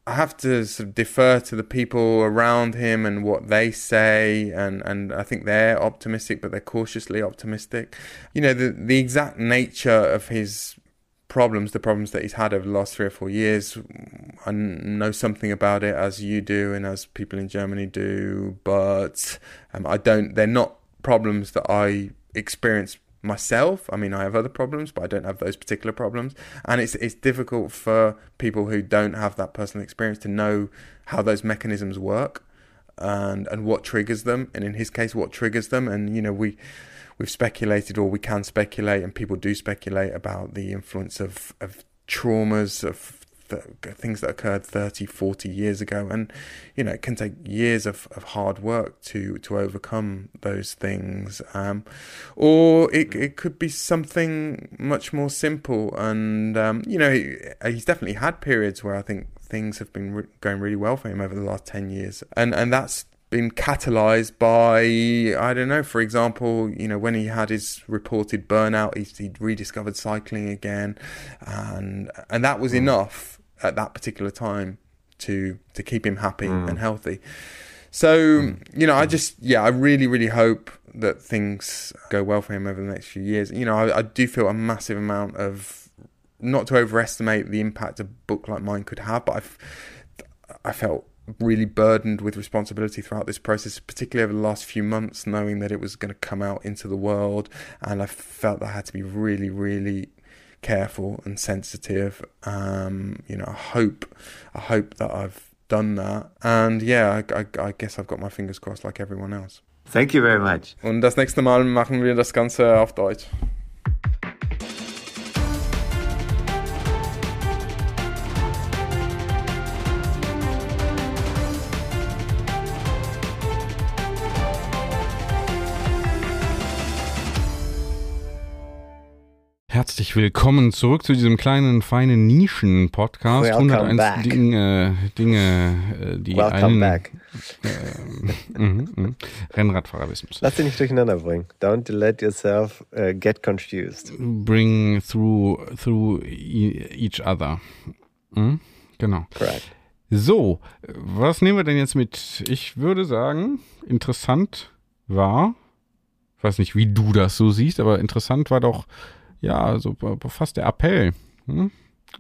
I have to sort of defer to the people around him and what they say, and, and I think they're optimistic, but they're cautiously optimistic. You know, the the exact nature of his problems, the problems that he's had over the last three or four years, I know something about it as you do and as people in Germany do, but um, I don't. They're not problems that I experience myself. I mean, I have other problems, but I don't have those particular problems. And it's it's difficult for people who don't have that personal experience to know how those mechanisms work and and what triggers them. And in his case, what triggers them. And you know, we we've speculated, or we can speculate, and people do speculate about the influence of of traumas of things that occurred 30 40 years ago. And you know it can take years of, of hard work to to overcome those things. Um, or it, it could be something much more simple. And um, you know he, he's definitely had periods where I think things have been re- going really well for him over the last 10 years. And and that's been catalyzed by I don't know for example you know when he had his reported burnout he, he rediscovered cycling again. And and that was mm. enough at that particular time to to keep him happy mm. and healthy. So mm. you know, I just yeah, I really really hope that things go well for him over the next few years. You know, I, I do feel a massive amount of not to overestimate the impact a book like mine could have, but I've I felt really burdened with responsibility throughout this process, particularly over the last few months, knowing that it was going to come out into the world, and I felt that I had to be really, really careful and sensitive. Um, you know, I hope, I hope that I've done that. And yeah, I, I, I guess I've got my fingers crossed like everyone else. Thank you very much. Und das nächste Mal machen wir das Ganze auf Deutsch. Herzlich willkommen zurück zu diesem kleinen, feinen Nischen-Podcast. 101 back. Dinge, Dinge, äh, die Welcome einen, back. Äh, mh, mh. Rennradfahrerismus. Lass dich nicht durcheinander bringen. Don't let yourself uh, get confused. Bring through, through e each other. Mhm, genau. Correct. So, was nehmen wir denn jetzt mit? Ich würde sagen, interessant war, ich weiß nicht, wie du das so siehst, aber interessant war doch ja, so fast der Appell. Hm?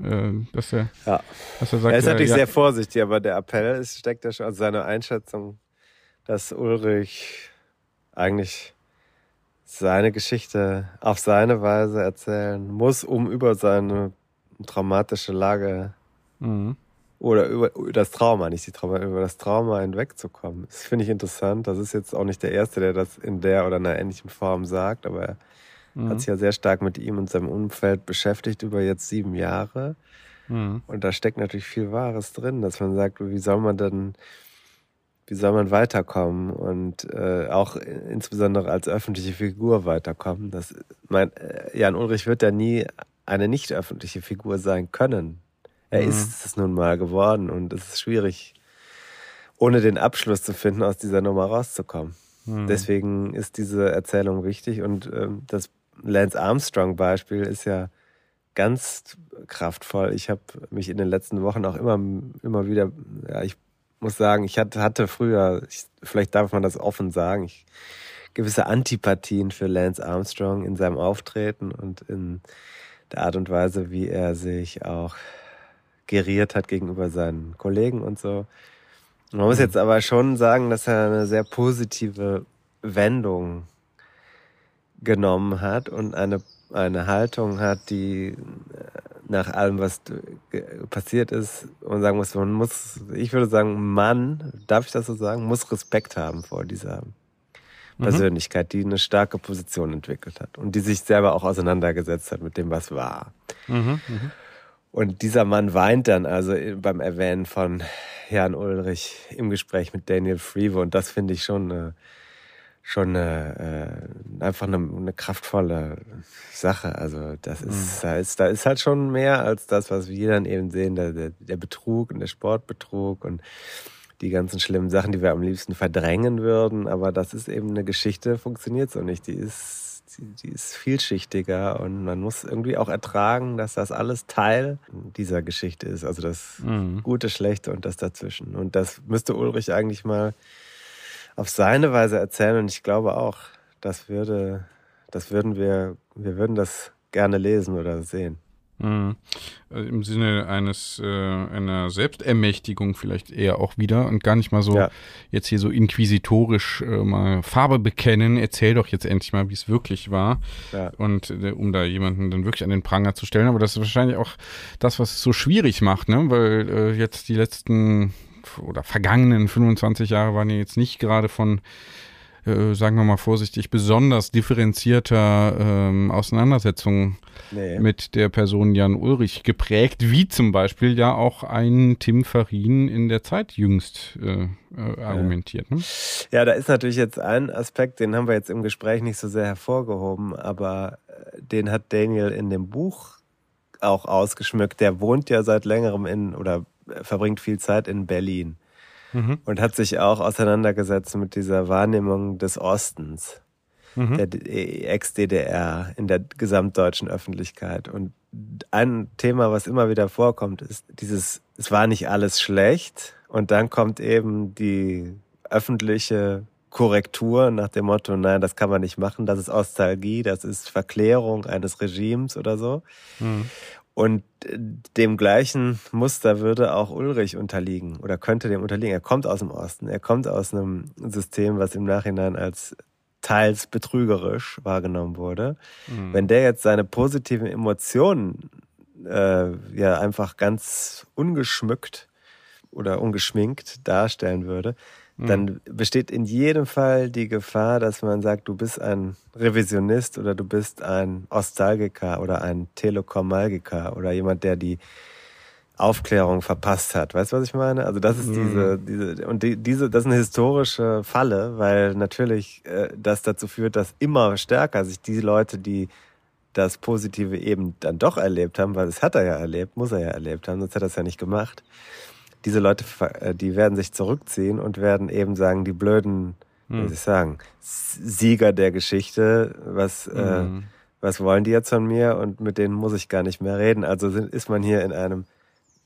Äh, dass er, ja. dass er sagt, er ist natürlich ja, sehr vorsichtig, aber der Appell ist, steckt ja schon, also seine Einschätzung, dass Ulrich eigentlich seine Geschichte auf seine Weise erzählen muss, um über seine traumatische Lage mhm. oder über, über, das Trauma, nicht die Trauma, über das Trauma hinwegzukommen. Das finde ich interessant. Das ist jetzt auch nicht der Erste, der das in der oder einer ähnlichen Form sagt, aber er Mhm. Hat sich ja sehr stark mit ihm und seinem Umfeld beschäftigt über jetzt sieben Jahre. Mhm. Und da steckt natürlich viel Wahres drin, dass man sagt, wie soll man denn, wie soll man weiterkommen und äh, auch insbesondere als öffentliche Figur weiterkommen. Das, mein, äh, Jan Ulrich wird ja nie eine nicht öffentliche Figur sein können. Er mhm. ist es nun mal geworden und es ist schwierig, ohne den Abschluss zu finden, aus dieser Nummer rauszukommen. Mhm. Deswegen ist diese Erzählung wichtig und ähm, das Lance Armstrong-Beispiel ist ja ganz kraftvoll. Ich habe mich in den letzten Wochen auch immer, immer wieder, ja, ich muss sagen, ich hatte, früher, ich, vielleicht darf man das offen sagen, ich, gewisse Antipathien für Lance Armstrong in seinem Auftreten und in der Art und Weise, wie er sich auch geriert hat gegenüber seinen Kollegen und so. Man muss mhm. jetzt aber schon sagen, dass er eine sehr positive Wendung genommen hat und eine, eine Haltung hat, die äh, nach allem, was passiert ist, und sagen muss, man muss, ich würde sagen, Mann, darf ich das so sagen, muss Respekt haben vor dieser mhm. Persönlichkeit, die eine starke Position entwickelt hat und die sich selber auch auseinandergesetzt hat mit dem, was war. Mhm, mh. Und dieser Mann weint dann also beim Erwähnen von Herrn Ulrich im Gespräch mit Daniel Freewe und das finde ich schon eine schon eine, äh, einfach eine, eine kraftvolle Sache. Also das ist, mhm. da ist, da ist halt schon mehr als das, was wir dann eben sehen, der, der, der Betrug und der Sportbetrug und die ganzen schlimmen Sachen, die wir am liebsten verdrängen würden. Aber das ist eben eine Geschichte, funktioniert so nicht. Die ist, die, die ist vielschichtiger und man muss irgendwie auch ertragen, dass das alles Teil dieser Geschichte ist. Also das Mhm. Gute, Schlechte und das dazwischen. Und das müsste Ulrich eigentlich mal auf seine Weise erzählen. Und ich glaube auch, das würde, das würden wir, wir würden das gerne lesen oder sehen. Mhm. Also Im Sinne eines äh, einer Selbstermächtigung vielleicht eher auch wieder und gar nicht mal so Ja. jetzt hier so inquisitorisch äh, mal Farbe bekennen. Erzähl doch jetzt endlich mal, wie es wirklich war. Ja. Und äh, um da jemanden dann wirklich an den Pranger zu stellen. Aber das ist wahrscheinlich auch das, was es so schwierig macht, ne? Weil äh, jetzt die letzten oder vergangenen 25 Jahre waren ja jetzt nicht gerade von äh, sagen wir mal vorsichtig, besonders differenzierter ähm, Auseinandersetzung Nee. mit der Person Jan Ulrich geprägt, wie zum Beispiel ja auch ein Tim Farin in der Zeit jüngst äh, äh, argumentiert. Ne? Ja, da ist natürlich jetzt ein Aspekt, den haben wir jetzt im Gespräch nicht so sehr hervorgehoben, aber äh, den hat Daniel in dem Buch auch ausgeschmückt. Der wohnt ja seit längerem in oder verbringt viel Zeit in Berlin Mhm. und hat sich auch auseinandergesetzt mit dieser Wahrnehmung des Ostens, Mhm. der D- Ex-DDR in der gesamtdeutschen Öffentlichkeit. Und ein Thema, was immer wieder vorkommt, ist dieses, es war nicht alles schlecht. Und dann kommt eben die öffentliche Korrektur nach dem Motto, nein, das kann man nicht machen, das ist Ostalgie, das ist Verklärung eines Regimes oder so. Mhm. Und äh, dem gleichen Muster würde auch Ulrich unterliegen oder könnte dem unterliegen. Er kommt aus dem Osten, er kommt aus einem System, was im Nachhinein als teils betrügerisch wahrgenommen wurde. Mhm. Wenn der jetzt seine positiven Emotionen äh, ja einfach ganz ungeschmückt oder ungeschminkt darstellen würde, dann besteht in jedem Fall die Gefahr, dass man sagt, du bist ein Revisionist oder du bist ein Ostalgiker oder ein Telekomalgiker oder jemand, der die Aufklärung verpasst hat. Weißt du, was ich meine? Also das ist diese, diese und die, diese, das ist eine historische Falle, weil natürlich äh, das dazu führt, dass immer stärker sich die Leute, die das Positive eben dann doch erlebt haben, weil das hat er ja erlebt, muss er ja erlebt haben, sonst hätte er es ja nicht gemacht. Diese Leute, äh, die werden sich zurückziehen und werden eben sagen, die blöden, wie soll ich sagen, Sieger der Geschichte, was, äh, Mhm. was wollen die jetzt von mir und mit denen muss ich gar nicht mehr reden. Also sind, ist man hier in einem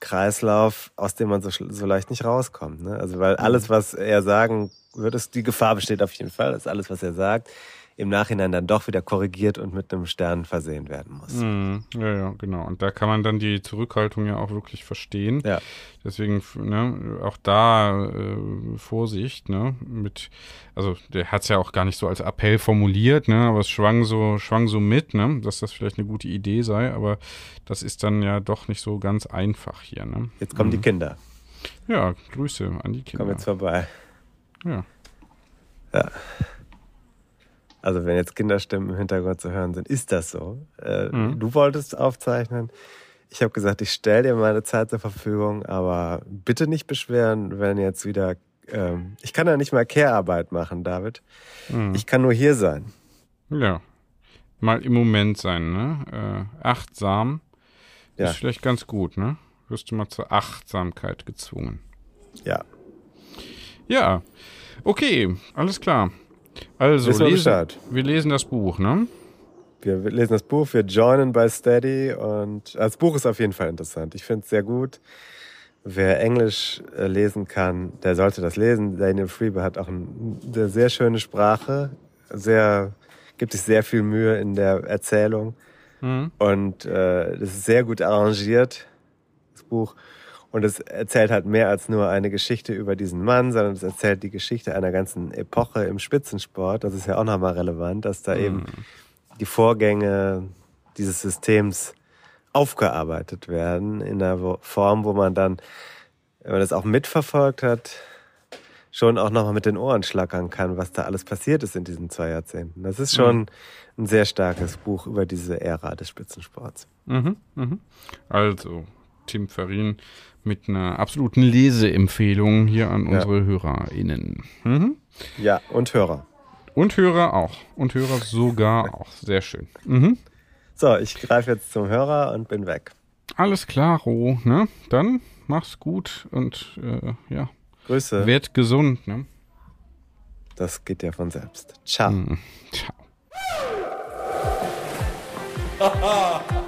Kreislauf, aus dem man so, so leicht nicht rauskommt. Ne? Also weil alles, was er sagen wird, ist, die Gefahr besteht auf jeden Fall, dass alles, was er sagt, im Nachhinein dann doch wieder korrigiert und mit einem Stern versehen werden muss. Mhm. Ja, ja, genau. Und da kann man dann die Zurückhaltung ja auch wirklich verstehen. Ja. Deswegen, ne, auch da äh, Vorsicht, ne, mit, also der hat es ja auch gar nicht so als Appell formuliert, ne, aber es schwang so, schwang so mit, ne, dass das vielleicht eine gute Idee sei, aber das ist dann ja doch nicht so ganz einfach hier, ne. Jetzt kommen die Kinder. Ja, Grüße an die Kinder. Kommen jetzt vorbei. Ja. Also wenn jetzt Kinderstimmen im Hintergrund zu hören sind, ist das so. Äh, Mhm. Du wolltest aufzeichnen. Ich habe gesagt, ich stelle dir meine Zeit zur Verfügung, aber bitte nicht beschweren, wenn jetzt wieder. Ähm, ich kann ja nicht mal Care-Arbeit machen, David. Mhm. Ich kann nur hier sein. Ja. Mal im Moment sein, ne? Äh, achtsam Ja. ist vielleicht ganz gut, ne? Wirst du mal zur Achtsamkeit gezwungen. Ja. Ja, okay, alles klar. Also, wir lesen, wir lesen das Buch, ne? Wir lesen das Buch, wir joinen bei Steady und das Buch ist auf jeden Fall interessant. Ich finde es sehr gut. Wer Englisch äh, lesen kann, der sollte das lesen. Daniel Freebe hat auch ein, eine sehr schöne Sprache, sehr, gibt sich sehr viel Mühe in der Erzählung Mhm. und äh, das ist sehr gut arrangiert, das Buch. Und es erzählt halt mehr als nur eine Geschichte über diesen Mann, sondern es erzählt die Geschichte einer ganzen Epoche im Spitzensport. Das ist ja auch nochmal relevant, dass da eben die Vorgänge dieses Systems aufgearbeitet werden in einer Form, wo man dann, wenn man das auch mitverfolgt hat, schon auch nochmal mit den Ohren schlackern kann, was da alles passiert ist in diesen zwei Jahrzehnten. Das ist schon ein sehr starkes Buch über diese Ära des Spitzensports. Mhm, mhm. Also, Tim Farin mit einer absoluten Leseempfehlung hier an Ja. unsere HörerInnen. Mhm. Ja, und Hörer. Und Hörer auch. Und Hörer sogar auch. Sehr schön. Mhm. So, ich greife jetzt zum Hörer und bin weg. Alles klaro, ne? Dann mach's gut und äh, ja, Grüße. werd gesund, ne? Das geht ja von selbst. Ciao. Mhm. Ciao.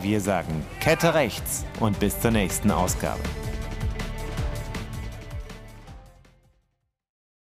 Wir sagen Kette rechts und bis zur nächsten Ausgabe.